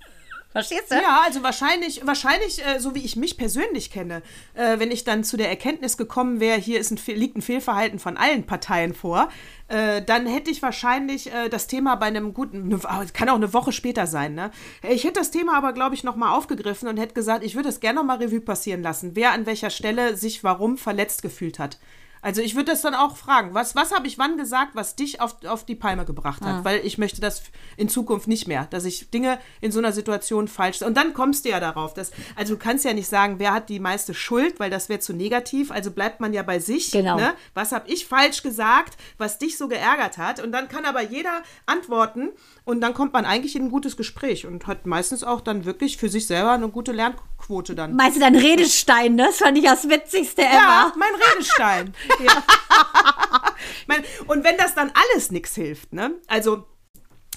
Verstehst du? Ja, also wahrscheinlich, wahrscheinlich, äh, so wie ich mich persönlich kenne, äh, wenn ich dann zu der Erkenntnis gekommen wäre, hier ist ein, liegt ein Fehlverhalten von allen Parteien vor, äh, dann hätte ich wahrscheinlich äh, das Thema bei einem guten, ne, kann auch eine Woche später sein, ne? Ich hätte das Thema aber, glaube ich, nochmal aufgegriffen und hätte gesagt, ich würde es gerne nochmal Revue passieren lassen, wer an welcher Stelle sich warum verletzt gefühlt hat. Also ich würde das dann auch fragen, was, was habe ich wann gesagt, was dich auf, auf die Palme gebracht hat? Weil ich möchte das in Zukunft nicht mehr, dass ich Dinge in so einer Situation falsch... Und dann kommst du ja darauf, dass, also du kannst ja nicht sagen, wer hat die meiste Schuld, weil das wäre zu negativ, also bleibt man ja bei sich. Genau. Ne? Was habe ich falsch gesagt, was dich so geärgert hat? Und dann kann aber jeder antworten und dann kommt man eigentlich in ein gutes Gespräch und hat meistens auch dann wirklich für sich selber eine gute Lernquote dann. Meinst du dein Redestein? ne? Das fand ich das Witzigste Ja, ever. mein Redestein. *laughs* ja. *laughs* mein, und wenn das dann alles nichts hilft, ne? Also,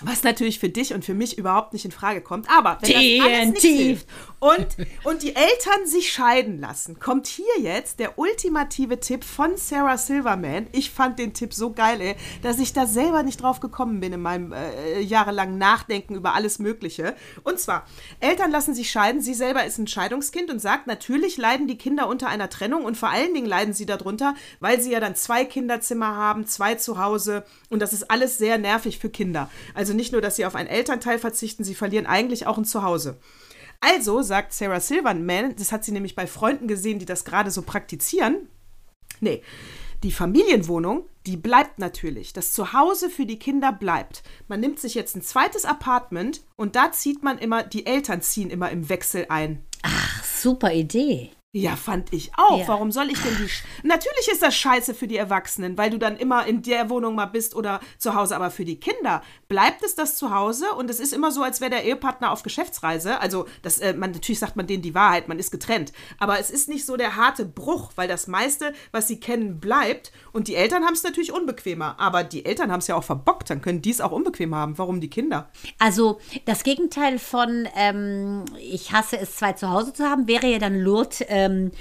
was natürlich für dich und für mich überhaupt nicht in Frage kommt, aber wenn das alles TNT. hilft und, und die Eltern sich scheiden lassen, kommt hier jetzt der ultimative Tipp von Sarah Silverman. Ich fand den Tipp so geil, ey, dass ich da selber nicht drauf gekommen bin in meinem äh, jahrelangen Nachdenken über alles Mögliche. Und zwar, Eltern lassen sich scheiden, sie selber ist ein Scheidungskind und sagt, natürlich leiden die Kinder unter einer Trennung und vor allen Dingen leiden sie darunter, weil sie ja dann zwei Kinderzimmer haben, zwei zu Hause und das ist alles sehr nervig für Kinder. Also nicht nur, dass sie auf einen Elternteil verzichten, sie verlieren eigentlich auch ein Zuhause. Also sagt Sarah Silverman, das hat sie nämlich bei Freunden gesehen, die das gerade so praktizieren. Nee, die Familienwohnung, die bleibt natürlich. Das Zuhause für die Kinder bleibt. Man nimmt sich jetzt ein zweites Apartment und da zieht man immer, die Eltern ziehen immer im Wechsel ein. Ach, super Idee. Ja, fand ich auch. Ja. Warum soll ich denn die. Natürlich ist das scheiße für die Erwachsenen, weil du dann immer in der Wohnung mal bist oder zu Hause. Aber für die Kinder bleibt es das Zuhause und es ist immer so, als wäre der Ehepartner auf Geschäftsreise. Also, das, äh, man, natürlich sagt man denen die Wahrheit, man ist getrennt. Aber es ist nicht so der harte Bruch, weil das meiste, was sie kennen, bleibt. Und die Eltern haben es natürlich unbequemer. Aber die Eltern haben es ja auch verbockt, dann können die es auch unbequem haben. Warum die Kinder? Also das Gegenteil von ähm, ich hasse es, zwei zu Hause zu haben, wäre ja dann Lourdes ähm,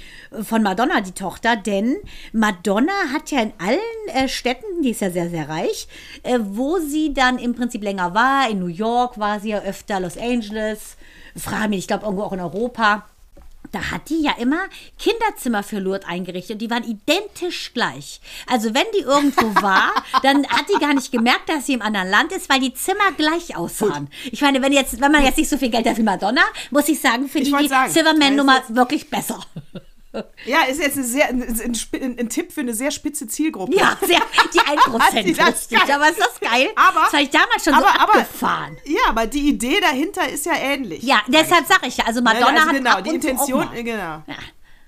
von Madonna, die Tochter. Denn Madonna hat ja in allen äh, Städten, die ist ja sehr, sehr reich, äh, wo sie dann im Prinzip länger war. In New York war sie ja öfter, Los Angeles, frage mich, ich glaube irgendwo auch in Europa. Da hat die ja immer Kinderzimmer für Lourdes eingerichtet und die waren identisch gleich. Also wenn die irgendwo *laughs* war, dann hat die gar nicht gemerkt, dass sie im anderen Land ist, weil die Zimmer gleich aussahen. Ich meine, wenn jetzt, wenn man jetzt nicht so viel Geld hat wie Madonna, muss ich sagen, finde Ich die sagen, Silverman-Nummer wirklich besser. Ja, ist jetzt sehr, ein, ein, ein, Tipp für eine sehr spitze Zielgruppe. Ja, sehr, die *laughs* 1% Das ist lustig. geil. Aber ist das geil? Aber- das habe ich damals schon so aber- aber- abgefahren. Ja, aber die Idee dahinter ist ja ähnlich. ja, deshalb sage ich ja. Also Madonna also hat genau, die Intention, auch mal. äh, genau. Ja.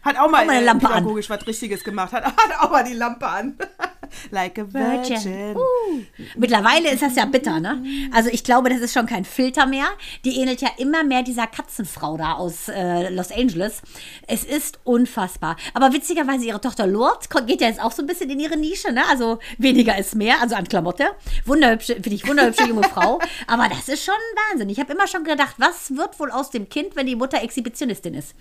Hat auch mal, mal eine äh, Lampe an. pädagogisch was Richtiges gemacht. Hat, hat auch mal die Lampe an. *laughs* *laughs* like a virgin. Uh. Mittlerweile ist das ja bitter, ne? Also ich glaube, das ist schon kein Filter mehr. Die ähnelt ja immer mehr dieser Katzenfrau da aus äh, Los Angeles. Es ist unfassbar. Aber witzigerweise, ihre Tochter Lourdes geht ja jetzt auch so ein bisschen in ihre Nische, ne? Also weniger ist mehr, also an Klamotte. Wunderhübsche, finde ich, wunderhübsche junge *laughs* Frau. Aber das ist schon Wahnsinn. Ich habe immer schon gedacht, was wird wohl aus dem Kind, wenn die Mutter Exhibitionistin ist?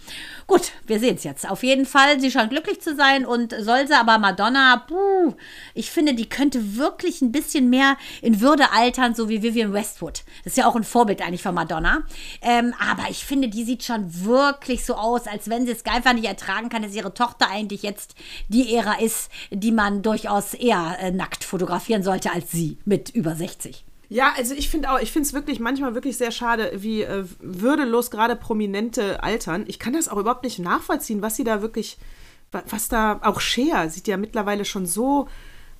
Gut, wir sehen es jetzt. Auf jeden Fall, sie scheint glücklich zu sein und soll sie, aber Madonna, puh, ich finde, die könnte wirklich ein bisschen mehr in Würde altern, so wie Vivian Westwood. Das ist ja auch ein Vorbild eigentlich von Madonna. Ähm, aber ich finde, die sieht schon wirklich so aus, als wenn sie es einfach nicht ertragen kann, dass ihre Tochter eigentlich jetzt die Ära ist, die man durchaus eher äh, nackt fotografieren sollte als sie mit über 60. Ja, also ich finde auch, ich finde es wirklich manchmal wirklich sehr schade, wie äh, würdelos gerade Prominente altern. Ich kann das auch überhaupt nicht nachvollziehen, was sie da wirklich, wa- was da, auch Cher sieht ja mittlerweile schon so,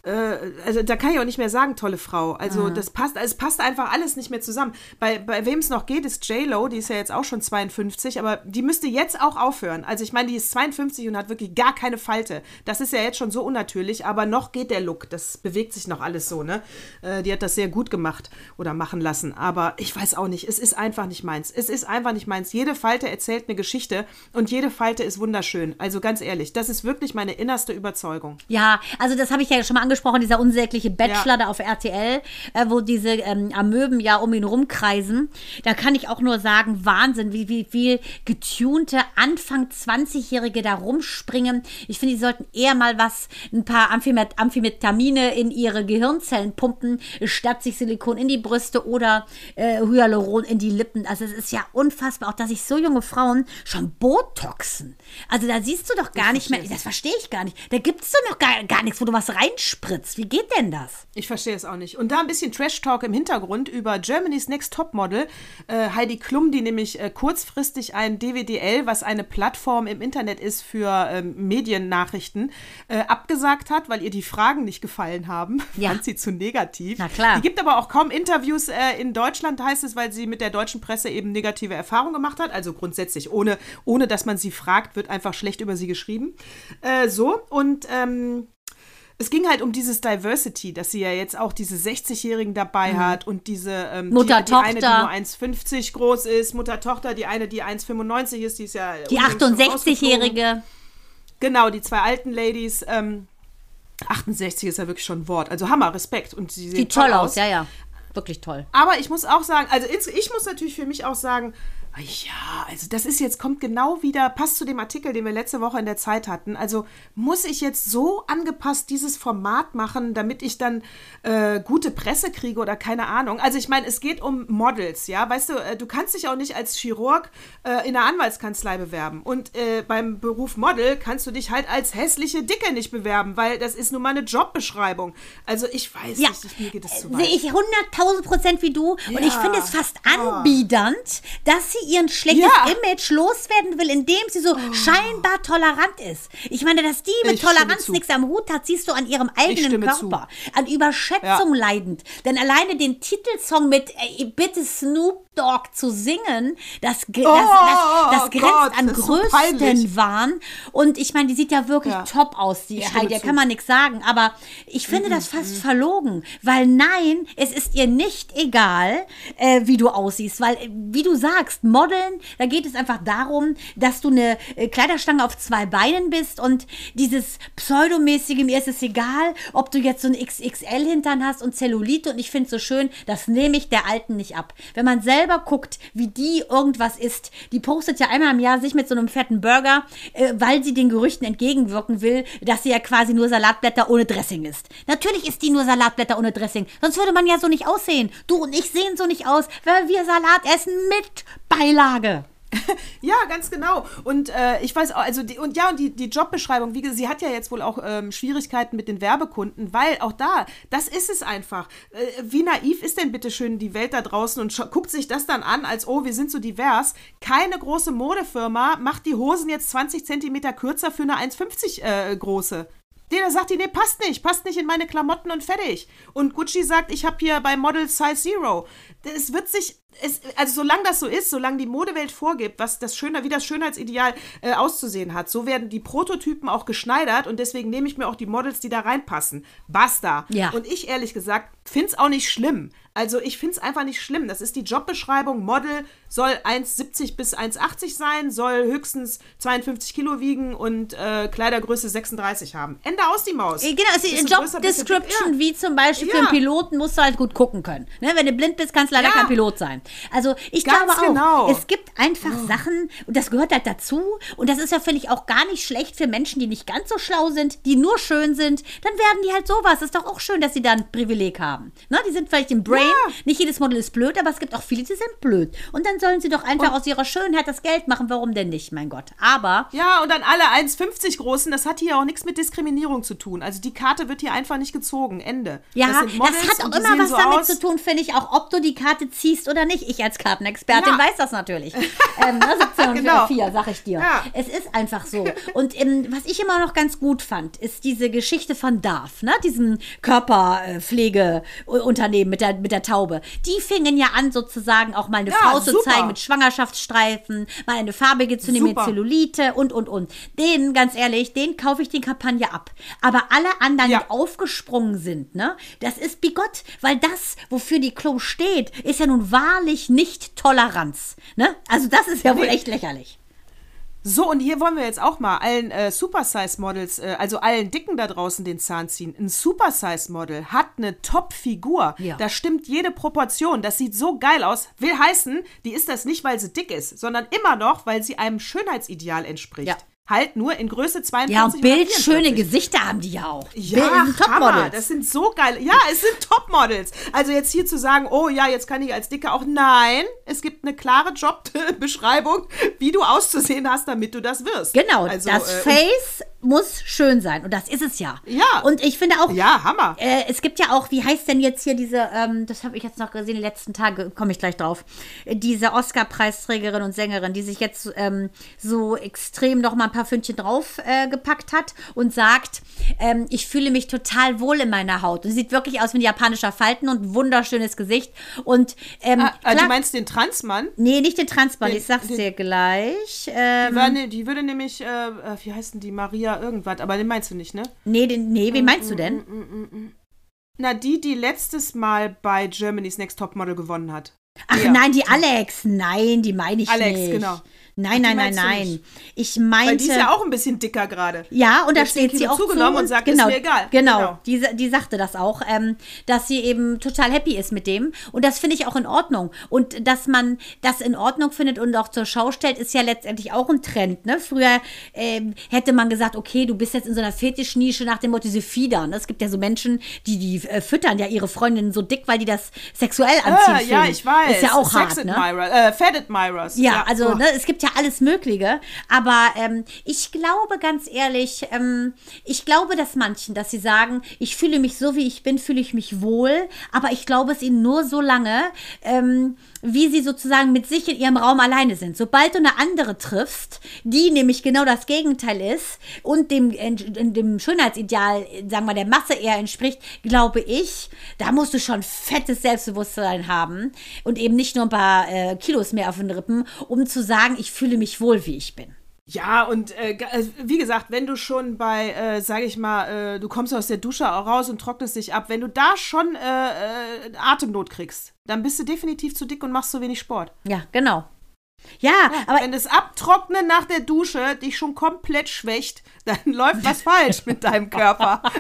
also da kann ich auch nicht mehr sagen, tolle Frau. Also das passt, es passt einfach alles nicht mehr zusammen. Bei, bei wem es noch geht, ist J-Lo, die ist ja jetzt auch schon 52, aber die müsste jetzt auch aufhören. Also ich meine, die ist 52 und hat wirklich gar keine Falte. Das ist ja jetzt schon so unnatürlich, aber noch geht der Look. Das bewegt sich noch alles so, ne? Äh, die hat das sehr gut gemacht oder machen lassen. Aber ich weiß auch nicht, es ist einfach nicht meins. Es ist einfach nicht meins. Jede Falte erzählt eine Geschichte und jede Falte ist wunderschön. Also ganz ehrlich, das ist wirklich meine innerste Überzeugung. Ja, also das habe ich ja schon mal angesprochen, dieser unsägliche Bachelor Ja. da auf RTL, äh, wo diese ähm, Amöben ja um ihn rumkreisen. Da kann ich auch nur sagen, Wahnsinn, wie wie viel getunte Anfang 20-Jährige da rumspringen. Ich finde, die sollten eher mal was, ein paar Amphimet Amphetamine in ihre Gehirnzellen pumpen, statt sich Silikon in die Brüste oder äh, Hyaluron in die Lippen. Also es ist ja unfassbar, auch dass sich so junge Frauen schon Botoxen. Also da siehst du doch gar nicht mehr, das verstehe ich gar nicht. Da gibt es doch noch gar, gar nichts, wo du was reinspritzt. Wie geht denn das? Ich verstehe es auch nicht. Und da ein bisschen Trash-Talk im Hintergrund über Germany's Next Topmodel. Äh, Heidi Klum, die nämlich äh, kurzfristig ein DWDL, was eine Plattform im Internet ist für ähm, Mediennachrichten, äh, abgesagt hat, weil ihr die Fragen nicht gefallen haben. *laughs* Ja. Fand sie zu negativ. Na klar. Die gibt aber auch kaum Interviews äh, in Deutschland, heißt es, weil sie mit der deutschen Presse eben negative Erfahrungen gemacht hat. Also grundsätzlich, ohne, ohne dass man sie fragt, wird einfach schlecht über sie geschrieben. Äh, so, und ähm, es ging halt um dieses Diversity, dass sie ja jetzt auch diese 60-Jährigen dabei hat und diese ähm, Mutter, die, die eine, die nur 1,50 groß ist, Mutter, Tochter, die eine, die 1,95 ist, die ist ja Die unlängst schon rausgeflogen. 68-Jährige. Genau, die zwei alten Ladies. Ähm, 68 ist ja wirklich schon ein Wort. Also Hammer, Respekt. Und sie Sieht toll aus, ja, ja. Wirklich toll. aber ich muss auch sagen, also ich muss natürlich für mich auch sagen, ja, also das ist jetzt, kommt genau wieder, passt zu dem Artikel, den wir letzte Woche in der Zeit hatten. Also muss ich jetzt so angepasst dieses Format machen, damit ich dann äh, gute Presse kriege oder keine Ahnung. Also ich meine, es geht um Models, ja, weißt du, äh, du kannst dich auch nicht als Chirurg äh, in einer Anwaltskanzlei bewerben. Und äh, beim Beruf Model kannst du dich halt als hässliche Dicke nicht bewerben, weil das ist nun mal eine Jobbeschreibung. Also ich weiß Ja, nicht, ich- mir geht es zu sehe weit. ich 100.000 Prozent wie du. Und ich Ja. finde es fast anbiedernd, dass sie ihren schlechtes Ja. Oh. Image loswerden will, indem sie so scheinbar tolerant ist. Ich meine, dass die mit Ich Toleranz nichts am Hut hat, siehst du an ihrem eigenen stimme zu. Körper. An Überschätzung leidend. Denn alleine den Titelsong mit äh, Bitte Snoop Dogg zu singen, das, ge- das, das, das Oh grenzt Gott, an ist so. Größenwahn. Und ich meine, die sieht ja wirklich Ja. top aus, die Heidi. Da kann man nichts sagen. Aber ich finde das fast verlogen. Weil nein, es ist ihr nicht egal, äh, wie du aussiehst. Weil, äh, wie du sagst, Modeln, da geht es einfach darum, dass du eine äh, Kleiderstange auf zwei Beinen bist und dieses pseudomäßige, mir ist es egal, ob du jetzt so ein XXL-Hintern hast und Zellulite und ich finde es so schön, das nehme ich der Alten nicht ab. Wenn man selber guckt, wie die irgendwas isst, die postet ja einmal im Jahr sich mit so einem fetten Burger, äh, weil sie den Gerüchten entgegenwirken will, dass sie ja quasi nur Salatblätter ohne Dressing ist. Natürlich ist die nur Salatblätter ohne Dressing, sonst würde man ja so nicht aussehen. Du und ich sehen so nicht aus, weil wir Salat essen mit Beilage. *laughs* Ja, ganz genau. Und äh, ich weiß auch, also die, und ja, und die, die Jobbeschreibung, wie gesagt, sie hat ja jetzt wohl auch ähm, Schwierigkeiten mit den Werbekunden, weil auch da, das ist es einfach. Äh, wie naiv ist denn bitte schön die Welt da draußen und guckt sich das dann an, als oh, wir sind so divers. Keine große Modefirma macht die Hosen jetzt 20 Zentimeter kürzer für eine 1,50 äh, große. Der sagt die, nee, passt nicht, passt nicht in meine Klamotten und fertig. Und Gucci sagt, ich habe hier bei Model Size Zero. Es wird sich, es, also solange das so ist, solange die Modewelt vorgibt, was das Schöner, wie das Schönheitsideal äh, auszusehen hat, so werden die Prototypen auch geschneidert und deswegen nehme ich mir auch die Models, die da reinpassen. Basta. Ja. Und ich ehrlich gesagt finde es auch nicht schlimm. Also ich finde es einfach nicht schlimm. Das ist die Jobbeschreibung. Model soll 1,70 bis 1,80 sein, soll höchstens 52 Kilo wiegen und äh, Kleidergröße 36 haben. Ende aus die Maus. Genau, bisschen dick- Job-Description, Ja. wie zum Beispiel für Ja. einen Piloten musst du halt gut gucken können. Ne? Wenn du blind bist, kannst du leider Ja. kein Pilot sein. Also ich Ganz glaube auch, genau. Oh. es gibt einfach Sachen, und das gehört halt dazu, und das ist ja, finde ich, auch gar nicht schlecht für Menschen, die nicht ganz so schlau sind, die nur schön sind, dann werden die halt sowas. Ist doch auch schön, dass sie da ein Privileg haben. Ne? Die sind vielleicht im Brain, Ja. nicht jedes Model ist blöd, aber es gibt auch viele, die sind blöd. Und dann sollen sie doch einfach aus ihrer Schönheit das Geld machen. Warum denn nicht, mein Gott? Aber Ja, und dann alle 1,50 Großen, das hat hier auch nichts mit Diskriminierung zu tun. Also die Karte wird hier einfach nicht gezogen. Ende. Ja, das, Models hat auch und immer was so damit aus. zu tun, finde ich, auch ob du die Karte ziehst oder nicht. Ich als Kartenexpertin Ja. weiß das natürlich. ähm, ne, 17 und *laughs* Genau. 4, sag ich dir. Ja. Es ist einfach so. Und ähm, was ich immer noch ganz gut fand, ist diese Geschichte von DARF, ne? diesem Körperpflegeunternehmen mit der, mit der Taube. Die fingen ja an, sozusagen auch mal eine Ja, Frau zu super. zeigen mit Schwangerschaftsstreifen, mal eine farbige zu nehmen mit. Zellulite und, und, und. Den, ganz ehrlich, den kaufe ich die Kampagne ab. Aber alle anderen, Ja. die aufgesprungen sind, ne, das ist bigott, weil das, wofür die Klo steht, ist ja nun wahrlich nicht Toleranz. Ne? Also das ist ja wohl echt lächerlich. So, und hier wollen wir jetzt auch mal allen äh, Supersize-Models, äh, also allen Dicken da draußen den Zahn ziehen. Ein Supersize-Model hat eine Top-Figur. Ja. Da stimmt jede Proportion. Das sieht so geil aus. Will heißen, die ist das nicht, weil sie dick ist, sondern immer noch, weil sie einem Schönheitsideal entspricht. Ja. Halt nur in Größe 42 Ja, und bildschöne 44. Gesichter haben die ja auch. Ja, Bild- Hammer. Topmodels. Das sind so geile. Ja, es sind Topmodels. Also jetzt hier zu sagen, oh ja, jetzt kann ich als Dicke auch. Nein, es gibt eine klare Jobbeschreibung, wie du auszusehen hast, damit du das wirst. Genau, Also, das äh, Face muss schön sein. Und das ist es ja. Ja. Und ich finde auch, Ja, Hammer. Äh, es gibt ja auch, wie heißt denn jetzt hier diese, ähm, das habe ich jetzt noch gesehen, die letzten Tage, komme ich gleich drauf, diese Oscar-Preisträgerin und Sängerin, die sich jetzt ähm, so extrem noch mal ein paar Fündchen drauf äh, gepackt hat und sagt, ähm, ich fühle mich total wohl in meiner Haut. Und sie sieht wirklich aus wie ein japanischer Falten und ein wunderschönes Gesicht. Und ähm, Ah, ah, klar, du meinst den Transmann? nee, nicht den Transmann, Den- ich sag's den- dir gleich. Die, Ähm, war, ne, die würde nämlich, äh, äh, wie heißt denn die, Maria irgendwas, aber den meinst du nicht, ne? nee, den, nee, Mm, wen meinst du denn? Na, die, die letztes Mal bei Germany's Next Topmodel gewonnen hat. Ach Der. nein, die Alex. Nein, die meine ich Alex, nicht. genau. Nein, Ach, nein, nein, nein. Ich Weil meinte. die ist ja auch ein bisschen dicker gerade. Ja, und da Hat 10 steht sie auch zugenommen zu und sagt, genau, ist mir egal. Genau, Genau. Die, die sagte das auch, ähm, dass sie eben total happy ist mit dem. Und das finde ich auch in Ordnung. Und dass man das in Ordnung findet und auch zur Schau stellt, ist ja letztendlich auch ein Trend. Ne? Früher ähm, hätte man gesagt, okay, du bist jetzt in so einer Fetischnische nach dem Motto, sie fiedern. Es gibt ja so Menschen, die, die äh, füttern ja ihre Freundinnen so dick, weil die das sexuell anziehen. Ah, ja, ich weiß. Ist ja auch Sex hart, ne? Admirer, äh, Fat Admirers. Ja, also oh. ne, es gibt ja alles Mögliche, aber ähm, ich glaube ganz ehrlich, ähm, ich glaube das manchen, dass sie sagen, ich fühle mich so wie ich bin, fühle ich mich wohl, aber ich glaube es ihnen nur so lange, ähm, wie sie sozusagen mit sich in ihrem Raum alleine sind. Sobald du eine andere triffst, die nämlich genau das Gegenteil ist und dem, in, dem Schönheitsideal, sagen wir, der Masse eher entspricht, glaube ich, da musst du schon fettes Selbstbewusstsein haben und eben nicht nur ein paar äh, Kilos mehr auf den Rippen, um zu sagen, ich fühle mich wohl, wie ich bin. Ja, und äh, äh, wie gesagt, wenn du schon bei, äh, sag ich mal, äh, du kommst aus der Dusche auch raus und trocknest dich ab, wenn du da schon äh, äh, Atemnot kriegst, dann bist du definitiv zu dick und machst zu wenig Sport. Ja, genau. Ja, aber wenn das Abtrocknen nach der Dusche dich schon komplett schwächt, dann läuft was falsch mit deinem Körper. *laughs*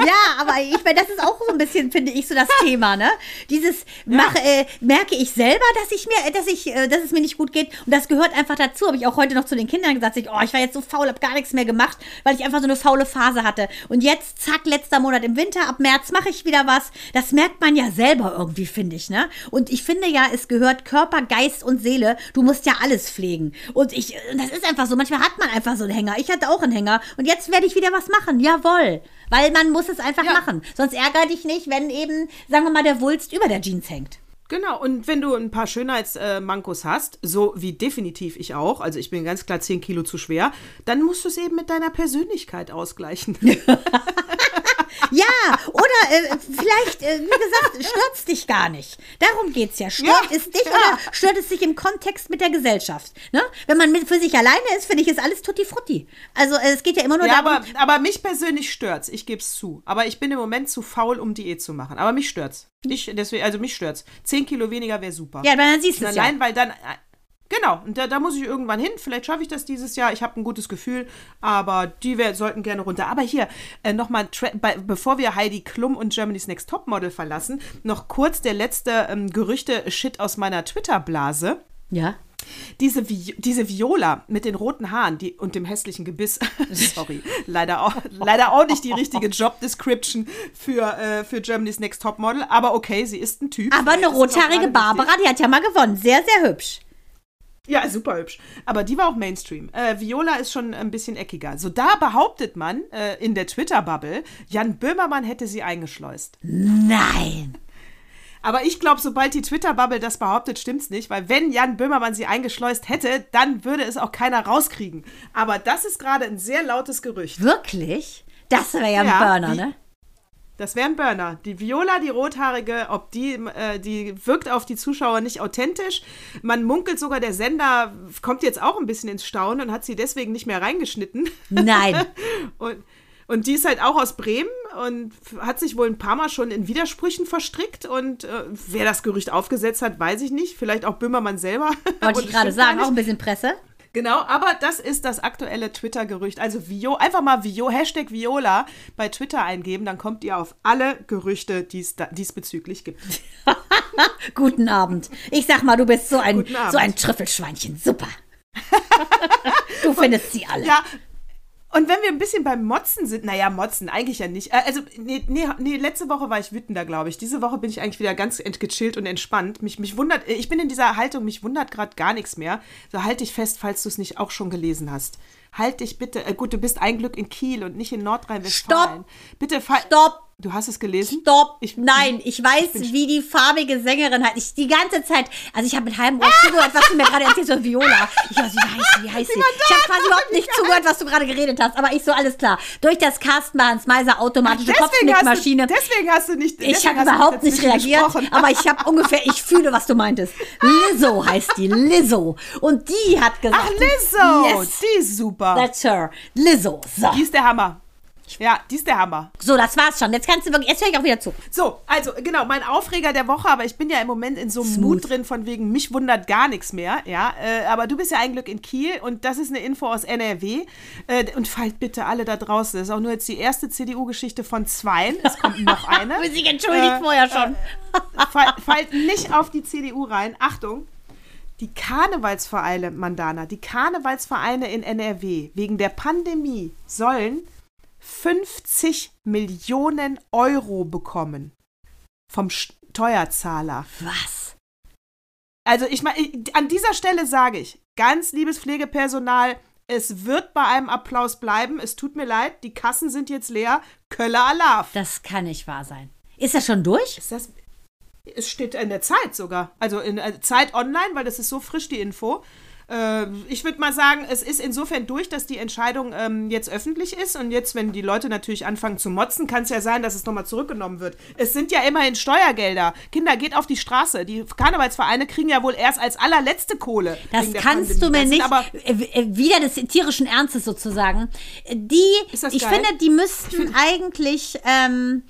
Ja, aber ich meine, das ist auch so ein bisschen, finde ich, so das Thema, ne? Dieses mache, äh, merke ich selber, dass ich mir, dass ich, äh, dass es mir nicht gut geht. Und das gehört einfach dazu. Habe ich auch heute noch zu den Kindern gesagt, ich, oh, ich war jetzt so faul, habe gar nichts mehr gemacht, weil ich einfach so eine faule Phase hatte. Und jetzt, zack, letzter Monat im Winter, ab März mache ich wieder was. Das merkt man ja selber irgendwie, finde ich, ne? Und ich finde ja, es gehört Körper, Geist und Seele. Du musst ja alles pflegen. Und ich, und das ist einfach so. Manchmal hat man einfach so einen Hänger. Ich hatte auch einen Hänger. Und jetzt werde ich wieder was machen. Jawohl. Weil man muss es einfach Ja. machen. Sonst ärgere dich nicht, wenn eben, sagen wir mal, der Wulst über der Jeans hängt. Genau, und wenn du ein paar Schönheitsmankos hast, so wie definitiv ich auch, also ich bin ganz klar 10 Kilo zu schwer, dann musst du es eben mit deiner Persönlichkeit ausgleichen. *laughs* *laughs* Ja, oder äh, vielleicht, äh, wie gesagt, stört dich gar nicht. Darum geht's ja. Stört Ja, es dich ja. oder stört es dich im Kontext mit der Gesellschaft? Ne? Wenn man mit, für sich alleine ist, finde ich, ist alles tutti frutti. Also äh, es geht ja immer nur Ja, darum, aber, aber mich persönlich stört's. Ich gebe es zu. Aber ich bin im Moment zu faul, um Diät zu machen. Aber mich stört's. Ich, deswegen, also mich stört's. 10 Kilo weniger wäre super. ja, dann siehst du es ja. Allein, weil dann. Genau, und da, da muss ich irgendwann hin. Vielleicht schaffe ich das dieses Jahr. Ich habe ein gutes Gefühl, aber die wär, sollten gerne runter. Aber hier, äh, nochmal, bevor wir Heidi Klum und Germany's Next Topmodel verlassen, noch kurz der letzte ähm, Gerüchte-Shit aus meiner Twitter-Blase. Ja. Diese, Vi diese Viola mit den roten Haaren die, und dem hässlichen Gebiss, *laughs* sorry, leider auch, leider auch nicht die richtige Job-Description für, äh, für Germany's Next Topmodel, aber okay, sie ist ein Typ. Aber eine rothaarige Barbara, die hat ja mal gewonnen. Sehr, sehr hübsch. Ja, super hübsch. Aber die war auch Mainstream. Äh, Viola ist schon ein bisschen eckiger. So, da behauptet man äh, in der Twitter-Bubble, Jan Böhmermann hätte sie eingeschleust. Nein. Aber ich glaube, sobald die Twitter-Bubble das behauptet, stimmt's nicht, weil wenn Jan Böhmermann sie eingeschleust hätte, dann würde es auch keiner rauskriegen. Aber das ist gerade ein sehr lautes Gerücht. Wirklich? Das wäre ja ein Ja, Burner, wie- ne? Das wäre ein Burner. Die Viola, die Rothaarige, ob die, äh, die wirkt auf die Zuschauer nicht authentisch. Man munkelt sogar, der Sender kommt jetzt auch ein bisschen ins Staunen und hat sie deswegen nicht mehr reingeschnitten. Nein. *laughs* Und, und die ist halt auch aus Bremen und hat sich wohl ein paar Mal schon in Widersprüchen verstrickt. Und äh, wer das Gerücht aufgesetzt hat, weiß ich nicht. Vielleicht auch Böhmermann selber. Wollte ich *laughs* gerade sagen, auch ein bisschen Presse. Genau, aber das ist das aktuelle Twitter-Gerücht. Also Vio, einfach mal Vio, Hashtag Viola bei Twitter eingeben, dann kommt ihr auf alle Gerüchte, die es diesbezüglich gibt. *laughs* Guten Abend. Ich sag mal, du bist so ein, so ein Trüffelschweinchen. Super. *laughs* du findest sie alle. Ja, und wenn wir ein bisschen beim Motzen sind, naja, Motzen eigentlich ja nicht. Äh, Also, nee, nee, nee, letzte Woche war ich wütender, glaube ich. Diese Woche bin ich eigentlich wieder ganz ent- gechillt und entspannt. Mich, mich wundert, ich bin in dieser Haltung, mich wundert gerade gar nichts mehr. So halt dich fest, falls du es nicht auch schon gelesen hast. Halt dich bitte, äh, gut, du bist ein Glück in Kiel und nicht in Nordrhein-Westfalen. Bitte, fall- Stopp. Du hast es gelesen? Stopp! Ich- Nein, ich weiß, bin- wie die farbige Sängerin hat. Ich die ganze Zeit, also ich habe mit halbem Ohr zugehört, was du mir gerade erzählst von Viola. Ich weiß, wie heißt sie, wie heißt sie? Ich habe quasi überhaupt nicht zugehört, was du gerade geredet hast, aber ich so, alles klar. Durch das Carsten Hans Meiser automatische hast, du, Kopfnickmaschine. deswegen hast du nicht. Ich habe überhaupt nicht reagiert, gesprochen. aber ich habe ungefähr, ich fühle, was du meintest. Lizzo heißt die, Lizzo. Und die hat gesagt. Ach, Lizzo! Yes, Die ist super. that's her. Lizzo. So. Die ist der Hammer. Ja, die ist der Hammer. so, das war's schon. Jetzt kannst du wirklich, jetzt höre ich auch wieder zu. So, also genau, mein Aufreger der Woche, aber ich bin ja im Moment in so einem. Mut drin, von wegen, mich wundert gar nichts mehr, ja. Äh, aber du bist ja ein Glück in Kiel und das ist eine Info aus NRW. Äh, und fallt bitte alle da draußen. Das ist auch nur jetzt die erste CDU-Geschichte von zweien. Es kommt noch *laughs* eine. Wir sich entschuldigt Äh, vorher schon. Fall, fallt nicht auf die CDU rein. Achtung! Die Karnevalsvereine, Mandana, die Karnevalsvereine in NRW wegen der Pandemie sollen 50 Millionen Euro bekommen. Vom Steuerzahler. Was? Also ich meine, an dieser Stelle sage ich, ganz liebes Pflegepersonal, es wird bei einem Applaus bleiben. Es tut mir leid, die Kassen sind jetzt leer. Köller Alarv. Das kann nicht wahr sein. Ist das schon durch? Ist das. Es steht in der Zeit sogar. Also in der Zeit online, weil das ist so frisch, die Info. Äh, ich würde mal sagen, es ist insofern durch, dass die Entscheidung ähm, jetzt öffentlich ist. Und jetzt, wenn die Leute natürlich anfangen zu motzen, kann es ja sein, dass es nochmal zurückgenommen wird. Es sind ja immerhin Steuergelder. Kinder, geht auf die Straße. Die Karnevalsvereine kriegen ja wohl erst als allerletzte Kohle. Das kannst du mir nicht, Aber wieder des tierischen Ernstes sozusagen. Die, ich finde, die müssten *laughs* eigentlich ähm,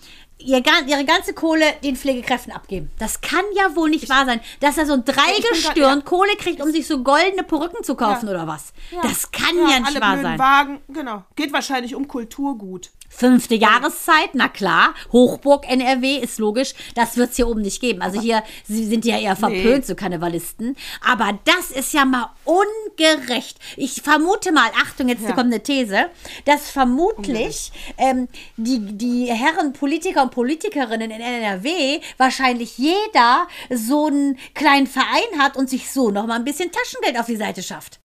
ihr, ihre ganze Kohle den Pflegekräften abgeben. Das kann ja wohl nicht wahr sein, dass er so ein Dreigestirn ja. Kohle kriegt, um sich so goldene Perücken zu kaufen oder was. Das kann ja, nicht wahr sein. Wagen, genau. Geht wahrscheinlich um Kulturgut. Fünfte Jahreszeit, na klar. Hochburg NRW ist logisch. Das wird es hier oben nicht geben. Also hier sie sind ja eher verpönt, Nee. so Karnevalisten. Aber das ist ja mal ungerecht. Ich vermute mal, Achtung, jetzt Ja. kommt eine These, dass vermutlich ähm, die, die Herren Politiker und Politikerinnen in NRW wahrscheinlich jeder so einen kleinen Verein hat und sich so noch mal ein bisschen Taschengeld auf die Seite schafft.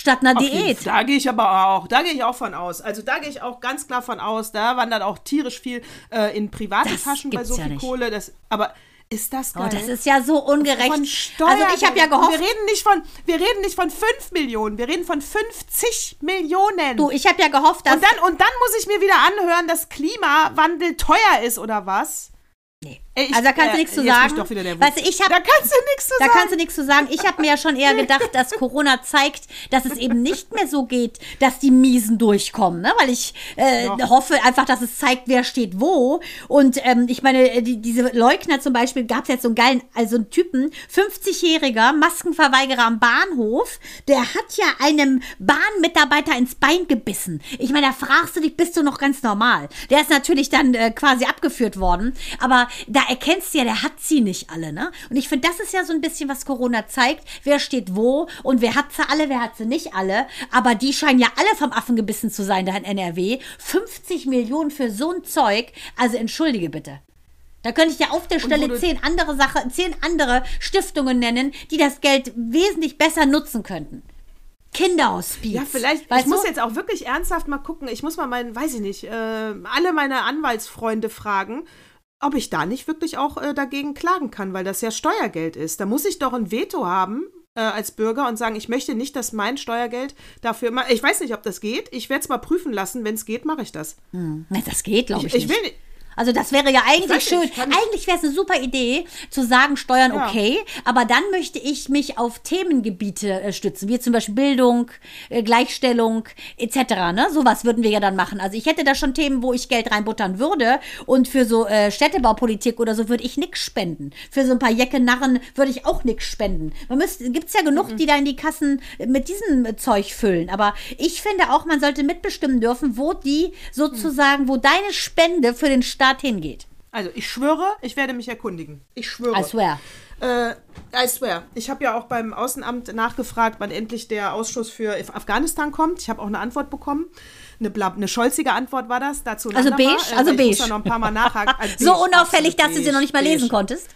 Statt einer Auf Diät. Da gehe ich aber auch, da gehe ich auch von aus. Also da gehe ich auch ganz klar von aus. Da wandert auch tierisch viel äh, in private Das Taschen bei so ja viel nicht. Kohle. Das, aber ist das geil? Oh, das ist ja so ungerecht. von also Steuergeldern. ich habe ja gehofft, Wir reden nicht von, wir reden nicht von 5 Millionen, wir reden von 50 Millionen. du, ich habe ja gehofft, dass und dann, und dann muss ich mir wieder anhören, dass Klimawandel teuer ist oder was? Nee. Ey, ich- also da kannst du äh, nichts zu sagen. doch wieder nervös. weißt du, ich habe Da kannst du nichts zu Da sagen. kannst du nichts zu sagen. Ich habe mir ja schon eher gedacht, dass Corona zeigt, dass es eben nicht mehr so geht, dass die Miesen durchkommen, ne? Weil ich äh, hoffe einfach, dass es zeigt, wer steht wo. Und ähm, ich meine, äh, die, diese Leugner zum Beispiel, gab es jetzt so einen geilen, also einen Typen, 50-jähriger Maskenverweigerer am Bahnhof, der hat ja einem Bahnmitarbeiter ins Bein gebissen. Ich meine, da fragst du dich, bist du noch ganz normal? Der ist natürlich dann äh, quasi abgeführt worden, aber da erkennst du ja, der hat sie nicht alle, ne? Und ich finde, das ist ja so ein bisschen, was Corona zeigt. Wer steht wo und wer hat sie alle, wer hat sie nicht alle. Aber die scheinen ja alle vom Affen gebissen zu sein, da in NRW. 50 Millionen für so ein Zeug. Also entschuldige bitte. Da könnte ich ja auf der Stelle zehn andere Sachen, zehn andere Stiftungen nennen, die das Geld wesentlich besser nutzen könnten. Kinderhospiz. Ja, vielleicht. Weißt ich muss du? jetzt auch wirklich ernsthaft mal gucken. Ich muss mal meinen, weiß ich nicht, äh, alle meine Anwaltsfreunde fragen, ob ich da nicht wirklich auch äh, dagegen klagen kann, weil das ja Steuergeld ist. Da muss ich doch ein Veto haben äh, als Bürger und sagen, ich möchte nicht, dass mein Steuergeld dafür. Ma ich weiß nicht, ob das geht. Ich werde es mal prüfen lassen. Wenn es geht, mache ich das. Nee, das geht, glaube ich, Ich, ich nicht. will nicht. Also das wäre ja eigentlich schön. nicht, eigentlich wäre es eine super Idee, zu sagen, Steuern Ja. okay, aber dann möchte ich mich auf Themengebiete äh, stützen, wie zum Beispiel Bildung, äh, Gleichstellung etc. Ne? Sowas würden wir ja dann machen. Also ich hätte da schon Themen, wo ich Geld reinbuttern würde und für so äh, Städtebaupolitik oder so würde ich nichts spenden. Für so ein paar Jecke-Narren würde ich auch nichts spenden. Man müsste, gibt's ja genug, die da in die Kassen mit diesem äh, Zeug füllen. Aber ich finde auch, man sollte mitbestimmen dürfen, wo die sozusagen, wo deine Spende für den Staat hingeht. Also, ich schwöre, ich werde mich erkundigen. Ich schwöre. I swear. Äh, I swear. Ich habe ja auch beim Außenamt nachgefragt, wann endlich der Ausschuss für Afghanistan kommt. Ich habe auch eine Antwort bekommen. Eine, blab, eine scholzige Antwort war das. Dazu Also beige, Äh, also beige. Da noch ein paar Mal nachhaken. Also *laughs* So beige, unauffällig, dass absolut du sie noch nicht mal beige, lesen beige. konntest.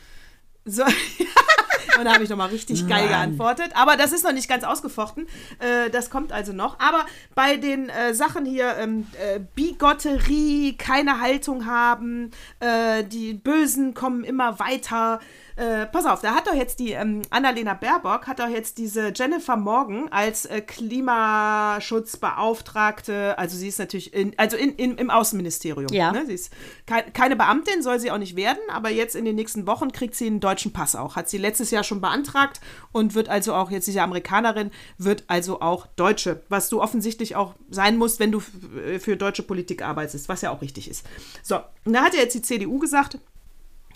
So, *laughs* und da habe ich nochmal richtig geil geantwortet. Aber das ist noch nicht ganz ausgefochten. Äh, das kommt also noch. Aber bei den äh, Sachen hier, ähm, äh, Bigotterie, keine Haltung haben, äh, die Bösen kommen immer weiter. Äh, pass auf, da hat doch jetzt die ähm, Annalena Baerbock, hat doch jetzt diese Jennifer Morgan als äh, Klimaschutzbeauftragte, also sie ist natürlich in, also in, in, im Außenministerium. Ja. Ne? Sie ist kei- keine Beamtin, soll sie auch nicht werden, aber jetzt in den nächsten Wochen kriegt sie einen deutschen Pass auch. Hat sie letztes Jahr schon beantragt und wird also auch, jetzt sie Amerikanerin, wird also auch Deutsche, was du offensichtlich auch sein musst, wenn du für deutsche Politik arbeitest, was ja auch richtig ist. So, und da hat ja jetzt die CDU gesagt,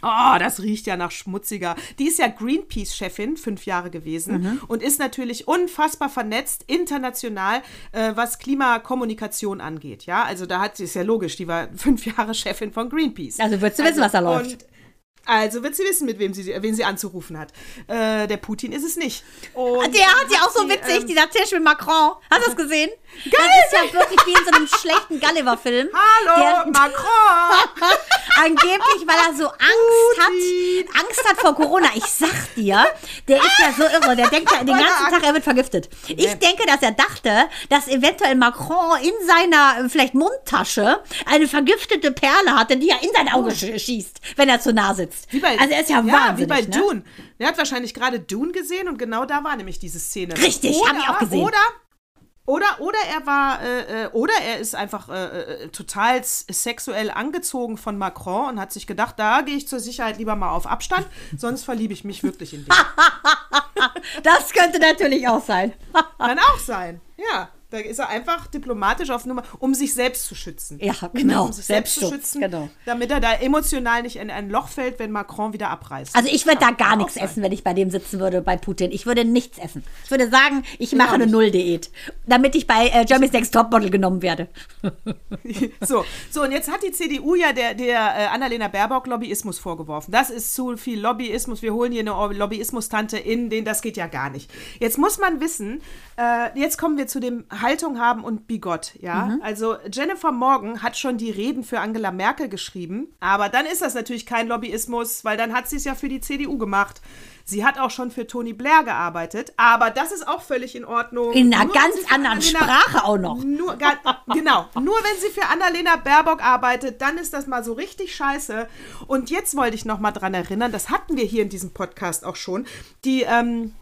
Oh, das riecht ja nach schmutziger. Die ist ja Greenpeace-Chefin, fünf Jahre gewesen und ist natürlich unfassbar vernetzt, international, äh, was Klimakommunikation angeht. Ja, also da hat sie, ist ja logisch, die war fünf Jahre Chefin von Greenpeace. Also würdest du wissen, was da läuft. Also wird sie wissen, mit wem sie, wen sie anzurufen hat. Äh, der Putin ist es nicht. Und Der hat ja auch so witzig, ähm, dieser Tisch mit Macron. Hast du das *laughs* gesehen? Geil! Das ist ja wirklich wie in so einem schlechten Gulliver-Film. Hallo, Der- Macron! *laughs* Angeblich, weil er so Angst hat, Angst hat vor Corona. Ich sag dir, der ist ja so irre. Der denkt ja den ganzen Tag, er wird vergiftet. Ich denke, dass er dachte, dass eventuell Macron in seiner äh, vielleicht Mundtasche eine vergiftete Perle hatte, die er in sein Auge sch- schießt, wenn er zu nah sitzt. Wie bei, also er ist ja, wahnsinnig. wie bei ne? Dune. Der hat wahrscheinlich gerade Dune gesehen und genau da war nämlich diese Szene. Richtig, hab ich auch gesehen. Oder, oder, oder er war, äh, äh, oder er ist einfach äh, äh, total s- sexuell angezogen von Macron und hat sich gedacht, da gehe ich zur Sicherheit lieber mal auf Abstand, *laughs* sonst verliebe ich mich wirklich in *laughs* den. Das könnte natürlich auch sein. Kann auch sein, ja. Da ist er einfach diplomatisch auf Nummer, um sich selbst zu schützen. Ja, genau. Um sich selbst zu schützen, genau. damit er da emotional nicht in ein Loch fällt, wenn Macron wieder abreißt. Also ich würde da gar nichts sein. essen, wenn ich bei dem sitzen würde, bei Putin. Ich würde nichts essen. Ich würde sagen, ich mache auch eine. Null-Diät, damit ich bei äh, Jeremy's Next Topmodel genommen werde. *laughs* So, so, und jetzt hat die CDU ja der, der äh, Annalena Baerbock Lobbyismus vorgeworfen. Das ist zu viel Lobbyismus. Wir holen hier eine Lobbyismus-Tante in, den das geht ja gar nicht. Jetzt muss man wissen, äh, jetzt kommen wir zu dem Haltung haben und Bigott, ja. Also Jennifer Morgan hat schon die Reden für Angela Merkel geschrieben, aber dann ist das natürlich kein Lobbyismus, weil dann hat sie es ja für die CDU gemacht. Sie hat auch schon für Tony Blair gearbeitet, aber das ist auch völlig in Ordnung. In einer Nur ganz anderen Annalena- Sprache auch noch. nur, genau, nur wenn sie für Annalena Baerbock arbeitet, dann ist das mal so richtig scheiße. Und jetzt wollte ich noch mal dran erinnern, das hatten wir hier in diesem Podcast auch schon, die, ähm,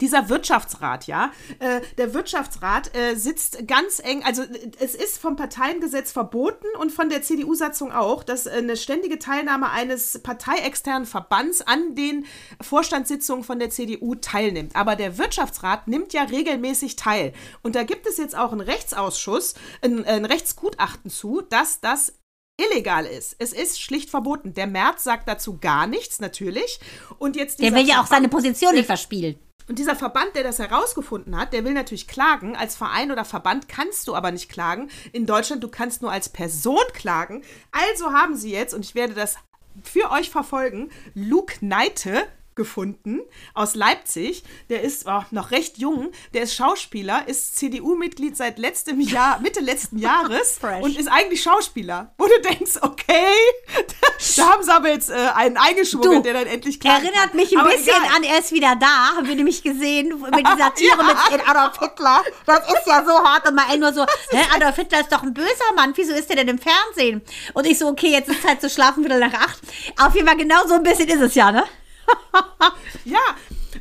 dieser Wirtschaftsrat, ja, äh, der Wirtschaftsrat äh, sitzt ganz eng, also äh, es ist vom Parteiengesetz verboten und von der CDU-Satzung auch, dass äh, eine ständige Teilnahme eines parteiexternen Verbands an den Vorstandssitzungen von der CDU teilnimmt. Aber der Wirtschaftsrat nimmt ja regelmäßig teil. Und da gibt es jetzt auch einen Rechtsausschuss, ein, ein Rechtsgutachten zu, dass das illegal ist. Es ist schlicht verboten. Der Merz sagt dazu gar nichts, natürlich. Und jetzt Der will ja auch seine Position nicht verspielen. Und dieser Verband, der das herausgefunden hat, der will natürlich klagen. Als Verein oder Verband kannst du aber nicht klagen. In Deutschland, du kannst nur als Person klagen. Also haben sie jetzt, und ich werde das für euch verfolgen, Luke Neite gefunden aus Leipzig. Der ist oh, noch recht jung. Der ist Schauspieler, ist CDU-Mitglied seit letztem Jahr, *laughs* Mitte letzten Jahres und ist eigentlich Schauspieler. Wo du denkst, okay, *laughs* da haben sie aber jetzt äh, einen eingeschwungen, der dann endlich klagen Erinnert mich ein Aber bisschen egal. an, er ist wieder da, haben wir nämlich gesehen, mit dieser *laughs* Tiere Ja. mit Adolf Hitler. Das ist ja so hart und mal nur so, hä, Adolf Hitler ist doch ein böser Mann, wieso ist der denn im Fernsehen? Und ich so, okay, jetzt ist Zeit zu schlafen, wieder nach acht. Auf jeden Fall genau so ein bisschen ist es ja, ne? *laughs* Ja,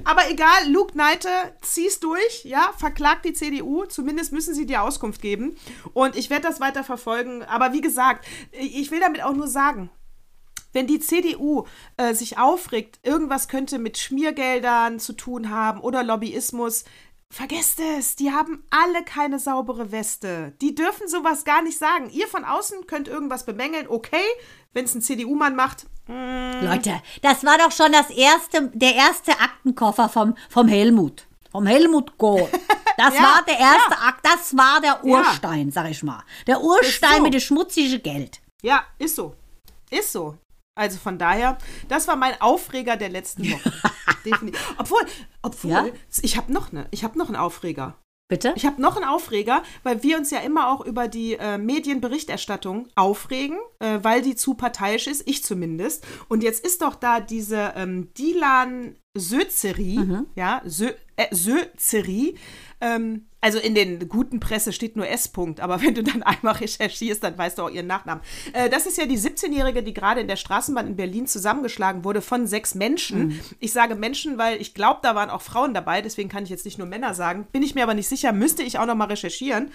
aber egal, Luke Neite, zieh's durch, ja, verklagt die CDU, zumindest müssen sie dir Auskunft geben. Und ich werde das weiter verfolgen. Aber wie gesagt, ich will damit auch nur sagen, wenn die CDU äh, sich aufregt, irgendwas könnte mit Schmiergeldern zu tun haben oder Lobbyismus, vergesst es, die haben alle keine saubere Weste. Die dürfen sowas gar nicht sagen. Ihr von außen könnt irgendwas bemängeln, okay, wenn es ein CDU-Mann macht, Leute, das war doch schon das erste, der erste Aktenkoffer vom, vom Helmut. Vom Helmut Kohl. *laughs* Das Ja, war der erste ja. Akt, das war der Urstein, sag ich mal. Der Urstein so. mit dem schmutzigen Geld. Ja, ist so. Ist so. Also von daher, das war mein Aufreger der letzten Woche. *laughs* Obwohl, obwohl, Ja? ich habe noch eine, ich habe noch einen Aufreger. Bitte? Ich habe noch einen Aufreger, weil wir uns ja immer auch über die äh, Medienberichterstattung aufregen, äh, weil die zu parteiisch ist, ich zumindest. Und jetzt ist doch da diese ähm, Dilan Sözeri, ja, Sö, äh, Sözeri, ähm, also in den guten Presse steht nur S. -Punkt, aber *laughs* wenn du dann einmal recherchierst, dann weißt du auch ihren Nachnamen. Äh, das ist ja die 17-Jährige, die gerade in der Straßenbahn in Berlin zusammengeschlagen wurde von sechs Menschen. Ich sage Menschen, weil ich glaube, da waren auch Frauen dabei, deswegen kann ich jetzt nicht nur Männer sagen. Bin ich mir aber nicht sicher, müsste ich auch noch mal recherchieren.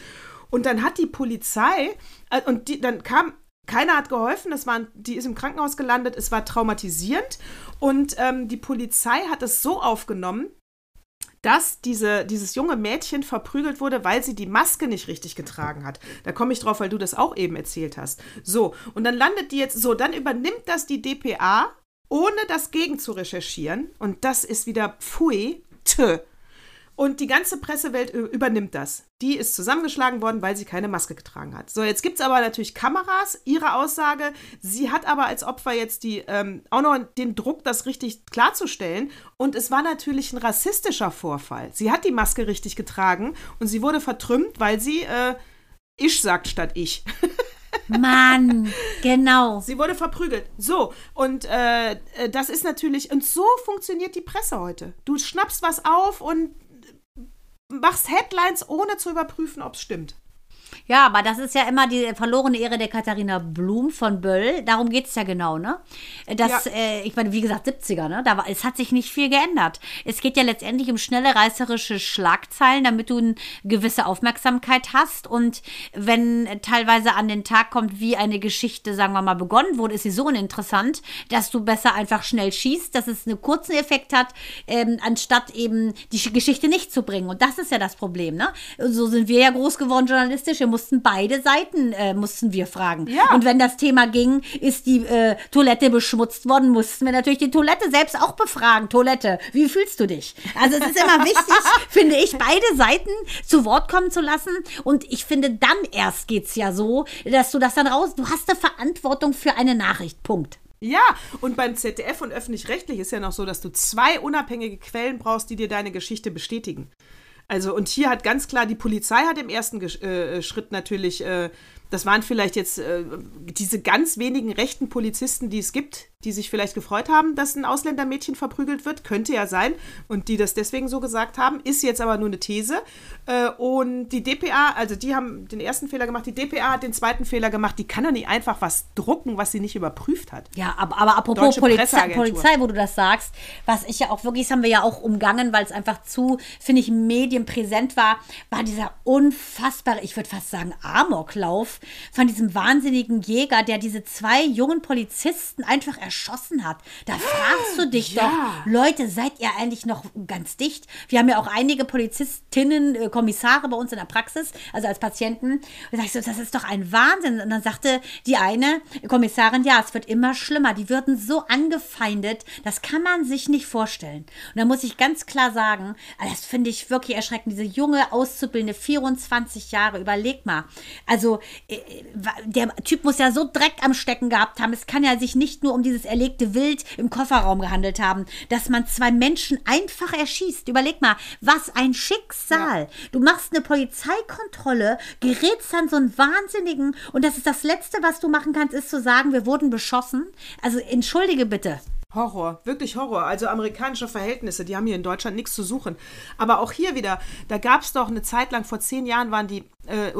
Und dann hat die Polizei, äh, und die, dann kam keiner hat geholfen, es war, die ist im Krankenhaus gelandet, es war traumatisierend und ähm, die Polizei hat es so aufgenommen, dass diese, dieses junge Mädchen verprügelt wurde, weil sie die Maske nicht richtig getragen hat. Da komme ich drauf, weil du das auch eben erzählt hast. So, und dann landet die jetzt, so, dann übernimmt das die DPA, ohne das gegen zu recherchieren. Und das ist wieder pfui, tö. Und die ganze Pressewelt übernimmt das. Die ist zusammengeschlagen worden, weil sie keine Maske getragen hat. So, jetzt gibt es aber natürlich Kameras. Ihre Aussage, sie hat aber als Opfer jetzt die, ähm, auch noch den Druck, das richtig klarzustellen. Und es war natürlich ein rassistischer Vorfall. Sie hat die Maske richtig getragen und sie wurde vertrümmt, weil sie äh, ich sagt statt ich. *laughs* Mann, genau. Sie wurde verprügelt. So, und äh, äh, das ist natürlich, und so funktioniert die Presse heute. Du schnappst was auf und machst Headlines, ohne zu überprüfen, ob es stimmt. Ja, aber das ist ja immer die verlorene Ehre der Katharina Blum von Böll. Darum geht es ja genau, ne? Das, Ja. äh, ich meine, wie gesagt, 70er, ne? Da war, es hat sich nicht viel geändert. Es geht ja letztendlich um schnelle reißerische Schlagzeilen, damit du eine gewisse Aufmerksamkeit hast. Und wenn teilweise an den Tag kommt, wie eine Geschichte, sagen wir mal, begonnen wurde, ist sie so uninteressant, dass du besser einfach schnell schießt, dass es einen kurzen Effekt hat, ähm, anstatt eben die Sch- Geschichte nicht zu bringen. Und das ist ja das Problem, ne? So sind wir ja groß geworden journalistisch. Mussten beide Seiten, äh, mussten wir fragen. Ja. Und wenn das Thema ging, ist die äh, Toilette beschmutzt worden, mussten wir natürlich die Toilette selbst auch befragen. Toilette, wie fühlst du dich? Also es ist immer *laughs* wichtig, finde ich, beide Seiten zu Wort kommen zu lassen. Und ich finde, dann erst geht's ja so, dass du das dann raus, du hast eine Verantwortung für eine Nachricht. Punkt. Ja, und beim ZDF und öffentlich-rechtlich ist ja noch so, dass du zwei unabhängige Quellen brauchst, die dir deine Geschichte bestätigen. Also, und hier hat ganz klar, die Polizei hat im ersten Gesch- äh, Schritt natürlich, äh, das waren vielleicht jetzt äh, diese ganz wenigen rechten Polizisten, die es gibt, die sich vielleicht gefreut haben, dass ein Ausländermädchen verprügelt wird, könnte ja sein, und die das deswegen so gesagt haben, ist jetzt aber nur eine These. Äh, und die DPA, also die haben den ersten Fehler gemacht, die DPA hat den zweiten Fehler gemacht, die kann doch nicht einfach was drucken, was sie nicht überprüft hat. Ja, aber, aber apropos Polizei. Polizei, wo du das sagst, was ich ja auch wirklich, das haben wir ja auch umgangen, weil es einfach zu, finde ich, medienpräsent war, war dieser unfassbare, ich würde fast sagen, Amoklauf von diesem wahnsinnigen Jäger, der diese zwei jungen Polizisten einfach erschossen hat. Da fragst du dich Ja. doch, Leute, seid ihr eigentlich noch ganz dicht? Wir haben ja auch einige Polizistinnen, äh, Kommissare bei uns in der Praxis, also als Patienten. Da sag ich so, das ist doch ein Wahnsinn. Und dann sagte die eine Kommissarin, ja, es wird immer schlimmer. Die würden so angefeindet, das kann man sich nicht vorstellen. Und da muss ich ganz klar sagen, das finde ich wirklich erschreckend. Diese junge Auszubildende, 24 Jahre, überleg mal. Also, der Typ muss ja so Dreck am Stecken gehabt haben. Es kann ja sich nicht nur um dieses erlegte Wild im Kofferraum gehandelt haben, dass man zwei Menschen einfach erschießt. Überleg mal, was ein Schicksal. Du machst eine Polizeikontrolle, gerätst dann so einen Wahnsinnigen und das ist das Letzte, was du machen kannst, ist zu sagen, wir wurden beschossen. Also entschuldige bitte. Horror, wirklich Horror. Also amerikanische Verhältnisse, die haben hier in Deutschland nichts zu suchen. Aber auch hier wieder, da gab es doch eine Zeit lang, vor zehn Jahren waren die, äh,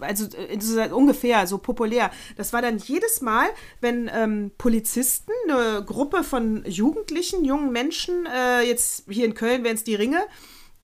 also äh, ungefähr so populär. Das war dann jedes Mal, wenn ähm, Polizisten, eine Gruppe von Jugendlichen, jungen Menschen, äh, jetzt hier in Köln wären es die Ringe,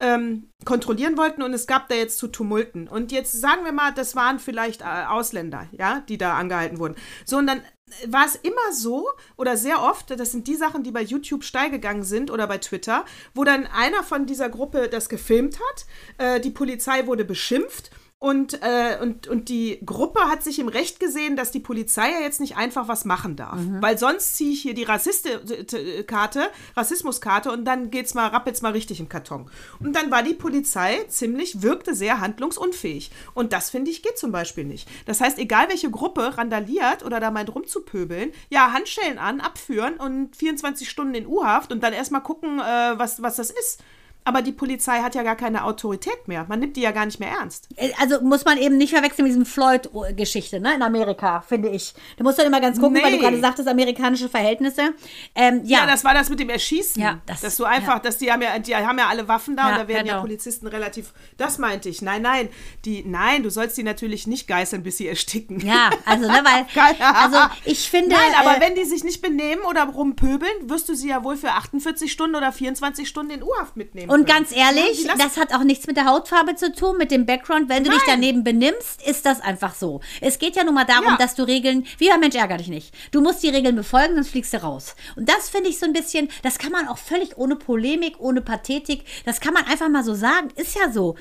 ähm, kontrollieren wollten und es gab da jetzt zu Tumulten. Und jetzt sagen wir mal, das waren vielleicht äh, Ausländer, ja, die da angehalten wurden. So, und dann war es immer so oder sehr oft, das sind die Sachen, die bei YouTube steil gegangen sind oder bei Twitter, wo dann einer von dieser Gruppe das gefilmt hat, äh, die Polizei wurde beschimpft und, äh, und, und die Gruppe hat sich im Recht gesehen, dass die Polizei ja jetzt nicht einfach was machen darf. Weil sonst ziehe ich hier die Rassiste-Karte, Rassismuskarte und dann geht's mal, rappelt's mal richtig im Karton. Und dann war die Polizei ziemlich, wirkte sehr handlungsunfähig. Und das, finde ich, geht zum Beispiel nicht. Das heißt, egal welche Gruppe randaliert oder da meint rumzupöbeln, ja, Handschellen an, abführen und 24 Stunden in U-Haft und dann erstmal gucken, äh, was, was das ist. Aber die Polizei hat ja gar keine Autorität mehr. Man nimmt die ja gar nicht mehr ernst. Äh, Also muss man eben nicht verwechseln mit diesem Floyd-Geschichte, ne, in Amerika, finde ich. Da musst dann immer ganz gucken, weil du Nee. gerade sagtest, amerikanische Verhältnisse. Ähm, ja, Ja, das war das mit dem Erschießen. Ja, das- dass du einfach, ja. dass die haben ja, die haben ja alle Waffen da Ja, und da werden ja genau. Polizisten relativ. Das meinte ich. Nein, nein, die, nein, du sollst die natürlich nicht geißeln, bis sie ersticken. ja, also, ne, weil, *laughs* also ich finde. Nein, aber äh, wenn die sich nicht benehmen oder rumpöbeln, wirst du sie ja wohl für 48 Stunden oder 24 Stunden in U-Haft mitnehmen. Und ganz ehrlich, Ja, das hat auch nichts mit der Hautfarbe zu tun, mit dem Background. Wenn du dich Nein. daneben benimmst, ist das einfach so. Es geht ja nun mal darum, Ja. dass du Regeln, wie bei Mensch ärger dich nicht. Du musst die Regeln befolgen, sonst fliegst du raus. Und das finde ich so ein bisschen, das kann man auch völlig ohne Polemik, ohne Pathetik, das kann man einfach mal so sagen. Ist ja so.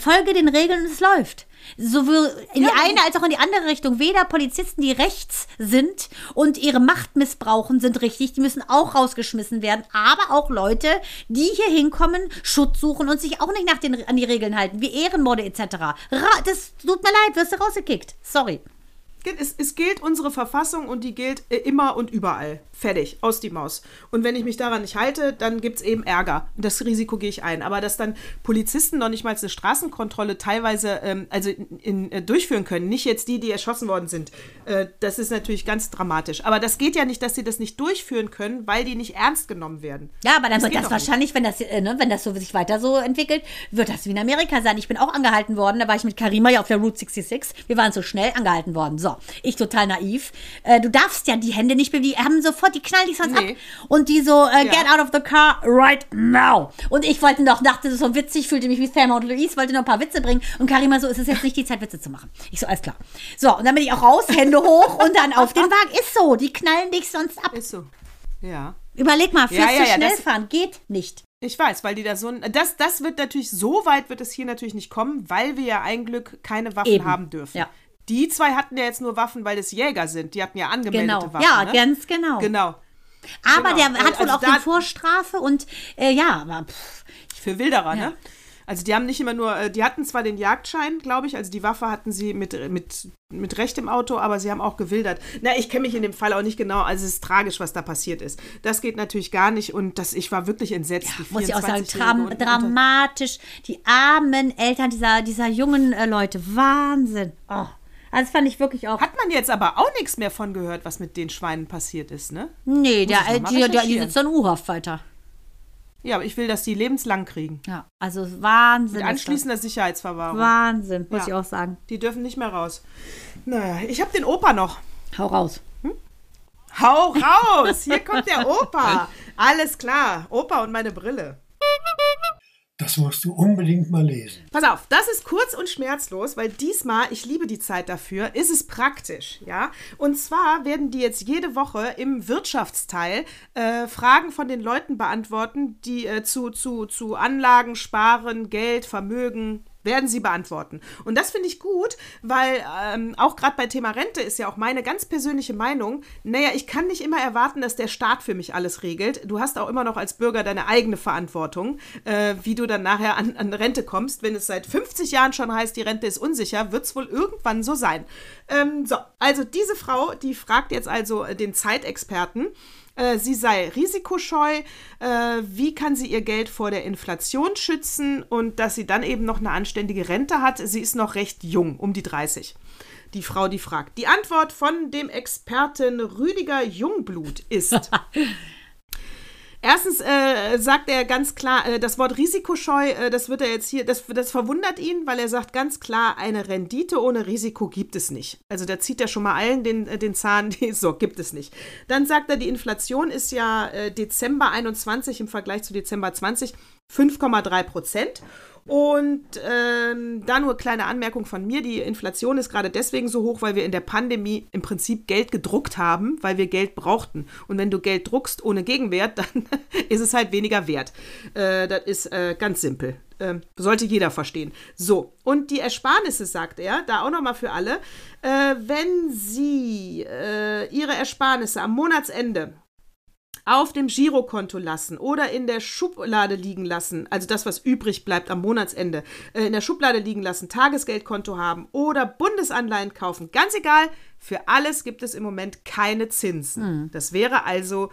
Folge den Regeln und es läuft. Sowohl in die eine als auch in die andere Richtung. Weder Polizisten, die rechts sind und ihre Macht missbrauchen, sind richtig. Die müssen auch rausgeschmissen werden. Aber auch Leute, die hier hinkommen, Schutz suchen und sich auch nicht nach den, an die Regeln halten, wie Ehrenmorde etc. Ra das tut mir leid, wirst du rausgekickt. Sorry. Es, es gilt unsere Verfassung und die gilt äh, immer und überall. Fertig, aus die Maus. Und wenn ich mich daran nicht halte, dann gibt es eben Ärger. Das Risiko gehe ich ein. Aber dass dann Polizisten noch nicht mal eine Straßenkontrolle teilweise ähm, also in, in, äh, durchführen können, nicht jetzt die, die erschossen worden sind, äh, das ist natürlich ganz dramatisch. Aber das geht ja nicht, dass sie das nicht durchführen können, weil die nicht ernst genommen werden. Ja, aber dann Das wird das nicht. wahrscheinlich, wenn das, äh, ne, wenn das so sich weiter so entwickelt, wird das wie in Amerika sein. Ich bin auch angehalten worden, da war ich mit Karima ja auf der Route 66. Wir waren so schnell angehalten worden. So, ich total naiv. Äh, du darfst ja die Hände nicht bewegen. Die haben sofort, die knallen dich sonst Nee. ab. Und die so, äh, Ja. get out of the car right now. Und ich wollte noch, dachte, das ist so witzig, fühlte mich wie Thelma und Louise, wollte noch ein paar Witze bringen. Und Karima so, es ist jetzt nicht die Zeit, Witze zu machen. Ich so, alles klar. So, und dann bin ich auch raus, Hände hoch und dann auf den Wagen. Ist so, die knallen dich sonst ab. Ist so. Ja. Überleg mal, fürs Ja, ja, zu ja, schnell fahren geht nicht. Ich weiß, weil die da so ein. Das, das wird natürlich, so weit wird es hier natürlich nicht kommen, weil wir ja ein Glück keine Waffen Eben. haben dürfen. Ja. Die zwei hatten ja jetzt nur Waffen, weil es Jäger sind. Die hatten ja angemeldete Genau. Waffen. ja, ne? ganz genau. Genau. Aber Genau. der hat wohl Also auch da- die Vorstrafe und äh, ja, aber pff, Für Wilderer, Ja. ne? Also die haben nicht immer nur, äh, die hatten zwar den Jagdschein, glaube ich, also die Waffe hatten sie mit, mit, mit Recht im Auto, aber sie haben auch gewildert. Na, ich kenne mich in dem Fall auch nicht genau, also es ist tragisch, was da passiert ist. Das geht natürlich gar nicht und das, ich war wirklich entsetzt. die muss ich auch sagen, 24-Jährige dram und- dramatisch. Die armen Eltern dieser, dieser jungen äh, Leute. Wahnsinn. Oh. Also das fand ich wirklich auch. Hat man jetzt aber auch nichts mehr von gehört, was mit den Schweinen passiert ist, ne? nee, der, äh, mal die, der, die sitzt in U-Haft weiter. Ja, aber ich will, dass die lebenslang kriegen. Ja, also Wahnsinn. Mit anschließender Sicherheitsverwahrung. Wahnsinn, muss Ja. ich auch sagen. Die dürfen nicht mehr raus. Naja, ich habe den Opa noch. Hau raus. Hau raus! Hier kommt der Opa. *laughs* Alles klar. Opa und meine Brille. Das musst du unbedingt mal lesen. Pass auf, das ist kurz und schmerzlos, weil diesmal, ich liebe die Zeit dafür, ist es praktisch, ja. Und zwar werden die jetzt jede Woche im Wirtschaftsteil äh, Fragen von den Leuten beantworten, die äh, zu, zu, zu Anlagen, Sparen, Geld, Vermögen, werden sie beantworten. Und das finde ich gut, weil ähm, auch gerade bei Thema Rente ist ja auch meine ganz persönliche Meinung, naja, ich kann nicht immer erwarten, dass der Staat für mich alles regelt. Du hast auch immer noch als Bürger deine eigene Verantwortung, äh, wie du dann nachher an, an Rente kommst. Wenn es seit 50 Jahren schon heißt, die Rente ist unsicher, wird es wohl irgendwann so sein. Ähm, so, also diese Frau, die fragt jetzt also den Zeitexperten, äh, sie sei risikoscheu, äh, wie kann sie ihr Geld vor der Inflation schützen und dass sie dann eben noch eine anständige Rente hat. Sie ist noch recht jung, um die 30. Die Frau, die fragt. Die Antwort von dem Experten Rüdiger Jungblut ist. *laughs* Erstens äh, sagt er ganz klar, äh, das Wort risikoscheu, äh, das wird er jetzt hier, das, das verwundert ihn, weil er sagt ganz klar, eine Rendite ohne Risiko gibt es nicht. Also da zieht er schon mal allen den, äh, den Zahn, *laughs* die, so gibt es nicht. Dann sagt er, die Inflation ist ja äh, Dezember 21 im Vergleich zu Dezember 20 5,3 Prozent. Und ähm, da nur kleine Anmerkung von mir, die Inflation ist gerade deswegen so hoch, weil wir in der Pandemie im Prinzip Geld gedruckt haben, weil wir Geld brauchten. Und wenn du Geld druckst ohne Gegenwert, *laughs* dann ist es halt weniger wert. Äh, das ist äh, ganz simpel. Ähm, sollte jeder verstehen. So, und die Ersparnisse, sagt er, da auch nochmal für alle, äh, wenn Sie äh, Ihre Ersparnisse am Monatsende auf dem Girokonto lassen oder in der Schublade liegen lassen, also das, was übrig bleibt am Monatsende, äh, in der Schublade liegen lassen, Tagesgeldkonto haben oder Bundesanleihen kaufen, ganz egal, für alles gibt es im Moment keine Zinsen. Das wäre also,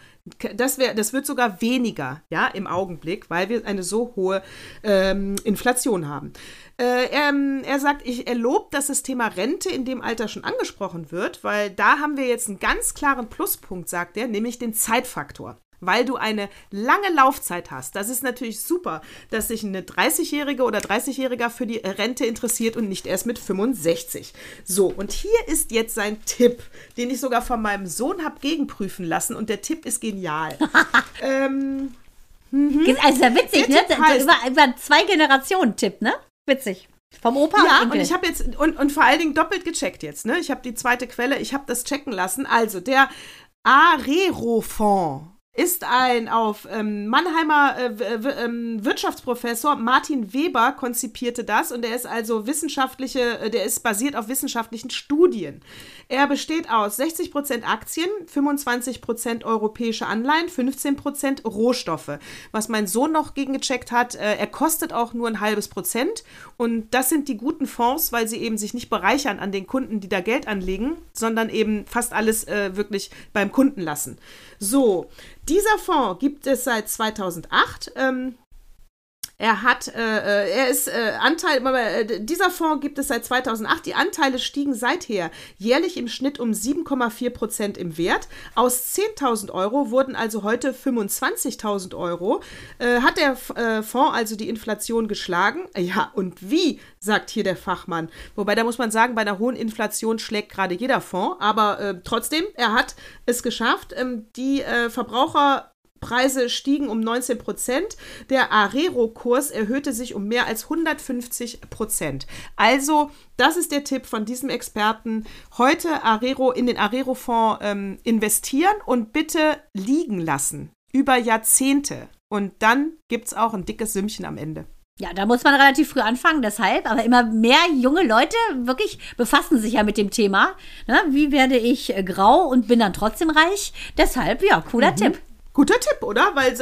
das, wär, das wird sogar weniger, ja, im Augenblick, weil wir eine so hohe ähm, Inflation haben. Äh, er, er sagt, ich, er lobt, dass das Thema Rente in dem Alter schon angesprochen wird, weil da haben wir jetzt einen ganz klaren Pluspunkt, sagt er, nämlich den Zeitfaktor. Weil du eine lange Laufzeit hast. Das ist natürlich super, dass sich eine 30-Jährige oder 30-Jähriger für die Rente interessiert und nicht erst mit 65. So, und hier ist jetzt sein Tipp, den ich sogar von meinem Sohn habe gegenprüfen lassen und der Tipp ist genial. *laughs* ähm, Also ja witzig, Der ne? Tipp heißt- über, über zwei Generationen Tipp, ne? Witzig. Vom Opa Ja, und ich habe jetzt und, und vor allen Dingen doppelt gecheckt jetzt, ne? Ich habe die zweite Quelle, ich habe das checken lassen. Also der Arero-Fonds ist ein auf ähm, Mannheimer äh, w- ähm, Wirtschaftsprofessor Martin Weber konzipierte das und er ist also wissenschaftliche, äh, der ist basiert auf wissenschaftlichen Studien. Er besteht aus 60% Aktien, 25% europäische Anleihen, 15% Rohstoffe. Was mein Sohn noch gegengecheckt hat, äh, er kostet auch nur ein halbes Prozent und das sind die guten Fonds, weil sie eben sich nicht bereichern an den Kunden, die da Geld anlegen, sondern eben fast alles äh, wirklich beim Kunden lassen. So, dieser Fonds gibt es seit 2008. Ähm, er hat, äh, äh, er ist äh, Anteil, äh, dieser Fonds gibt es seit 2008. Die Anteile stiegen seither jährlich im Schnitt um 7,4 Prozent im Wert. Aus 10.000 Euro wurden also heute 25.000 Euro. Äh, hat der äh, Fonds also die Inflation geschlagen? Ja, und wie, sagt hier der Fachmann. Wobei, da muss man sagen, bei einer hohen Inflation schlägt gerade jeder Fonds. Aber äh, trotzdem, er hat es geschafft. Ähm, die Verbraucher Preise stiegen um 19 Prozent. Der Arero-Kurs erhöhte sich um mehr als 150 Prozent. Also, das ist der Tipp von diesem Experten. Heute Arero in den Arero-Fonds ähm, investieren und bitte liegen lassen. Über Jahrzehnte. Und dann gibt es auch ein dickes Sümmchen am Ende. Ja, da muss man relativ früh anfangen, deshalb. Aber immer mehr junge Leute wirklich befassen sich ja mit dem Thema. Ne? Wie werde ich äh, grau und bin dann trotzdem reich? Deshalb, ja, cooler Tipp. Guter Tipp, oder? Weil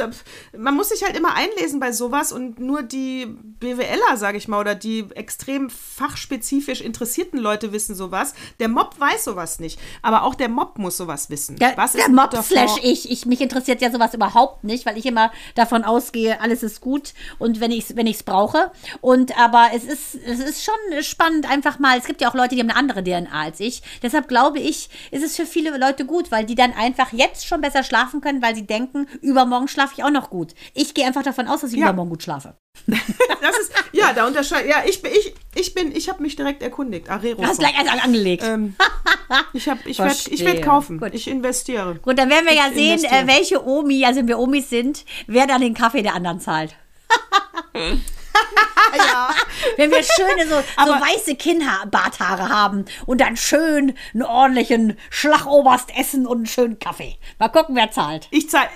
man muss sich halt immer einlesen bei sowas und nur die BWLer, sage ich mal, oder die extrem fachspezifisch interessierten Leute wissen sowas. Der Mob weiß sowas nicht, aber auch der Mob muss sowas wissen. Der, Was der ein Mob slash ich, ich. Mich interessiert ja sowas überhaupt nicht, weil ich immer davon ausgehe, alles ist gut und wenn ich es wenn ich's brauche. Und aber es ist, es ist schon spannend, einfach mal. Es gibt ja auch Leute, die haben eine andere DNA als ich. Deshalb glaube ich, ist es für viele Leute gut, weil die dann einfach jetzt schon besser schlafen können, weil sie denken, übermorgen schlafe ich auch noch gut. Ich gehe einfach davon aus, dass ich Ja. übermorgen gut schlafe. *laughs* Das ist, ja, da unterscheidet, ja, ich bin, ich, ich bin, ich habe mich direkt erkundigt. Arero. Du hast gleich alles angelegt. ähm, *laughs* ich hab, ich werde ich werd kaufen. Gut. Ich investiere. Gut, dann werden wir ja Ich sehen, investiere. äh, welche Omi, also wenn wir Omis sind, wer dann den Kaffee der anderen zahlt. *laughs* *laughs* Wenn wir schöne, so, so weiße Kinnbarthaare haben und dann schön einen ordentlichen Schlagoberst essen und einen schönen Kaffee. Mal gucken, wer zahlt. Ich zahle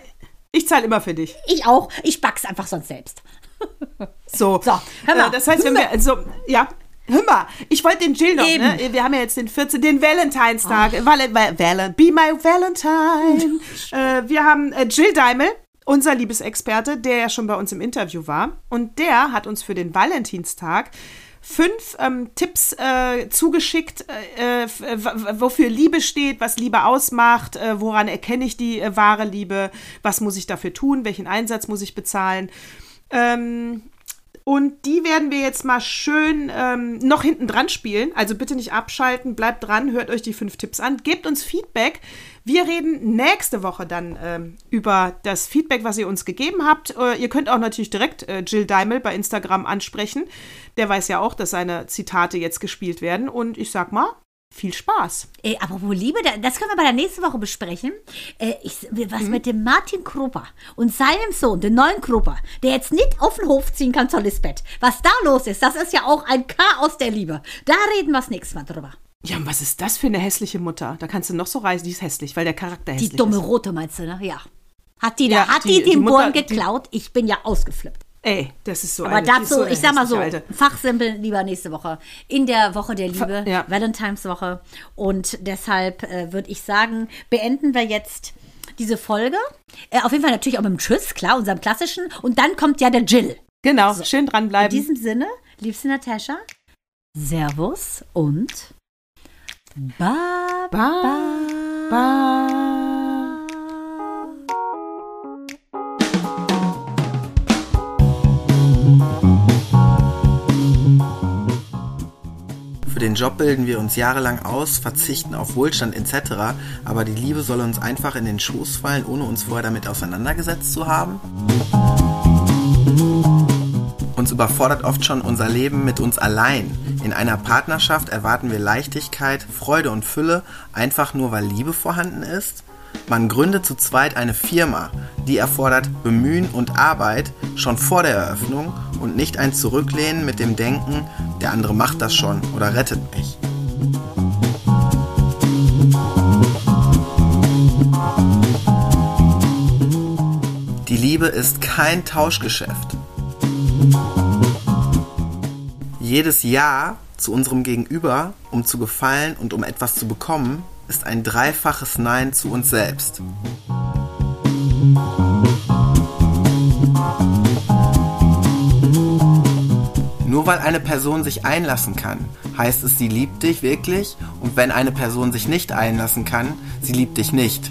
ich zahl immer für dich. Ich auch. Ich back's einfach sonst selbst. *laughs* So, So, hör mal. Äh, das heißt, wenn wir, also, ja, hör mal, ich wollte den Jill noch, Eben. ne? Wir haben ja jetzt den 14., den Valentinstag, Valen, Val, Valen, Be My Valentine. äh, wir haben äh, Jill Daimel, unser Liebesexperte, der ja schon bei uns im Interview war. Und der hat uns für den Valentinstag fünf ähm, Tipps äh, zugeschickt, äh, äh, w- wofür Liebe steht, was Liebe ausmacht, äh, woran erkenne ich die äh, wahre Liebe, was muss ich dafür tun, welchen Einsatz muss ich bezahlen. Ähm, und die werden wir jetzt mal schön ähm, noch hinten dran spielen. Also bitte nicht abschalten, bleibt dran, hört euch die fünf Tipps an, gebt uns Feedback. Wir reden nächste Woche dann ähm, über das Feedback, was ihr uns gegeben habt. Äh, ihr könnt auch natürlich direkt äh, Jill Daimel bei Instagram ansprechen. Der weiß ja auch, dass seine Zitate jetzt gespielt werden. Und ich sag mal, viel Spaß. Äh, apropos Liebe, da- das können wir bei der nächsten Woche besprechen. Äh, ich, was mit dem Martin Krupper und seinem Sohn, den neuen Krupper, der jetzt nicht auf den Hof ziehen kann zur Lisbeth. Was da los ist, das ist ja auch ein Chaos der Liebe. Da reden wir das nächste Mal drüber. Ja, und was ist das für eine hässliche Mutter? Da kannst du noch so reisen, die ist hässlich, weil der Charakter hässlich Die dumme ist. rote meinst du, ne? Ja. Hat die, Ja, da, hat die- die, den die Mutter- die- geklaut? Ich bin ja ausgeflippt. Ey, das ist so Aber eine, dazu, so ich sag mal so, Alte. Fachsimpel lieber nächste Woche. In der Woche der Liebe, ja. Valentine's-Woche. Und deshalb äh, würde ich sagen, beenden wir jetzt diese Folge. Äh, auf jeden Fall natürlich auch mit dem Tschüss, klar, unserem klassischen. Und dann kommt ja der Jill. Genau, schön In dranbleiben. diesem Sinne, liebste Natascha, Servus und Baba. Ba, ba. Für den Job bilden wir uns jahrelang aus, verzichten auf Wohlstand etc., aber die Liebe soll uns einfach in den Schoß fallen, ohne uns vorher damit auseinandergesetzt zu haben? Uns überfordert oft schon unser Leben mit uns allein. In einer Partnerschaft erwarten wir Leichtigkeit, Freude und Fülle, einfach nur weil Liebe vorhanden ist? Man gründet zu zweit eine Firma, die erfordert Bemühen und Arbeit schon vor der Eröffnung und nicht ein Zurücklehnen mit dem Denken, der andere macht das schon oder rettet mich. Liebe ist kein Tauschgeschäft. Jedes Ja zu unserem Gegenüber, um zu gefallen und um etwas zu bekommen, ist ein dreifaches Nein zu uns selbst. Nur weil eine Person sich einlassen kann, heißt es, sie liebt dich wirklich und wenn eine Person sich nicht einlassen kann, sie liebt dich nicht.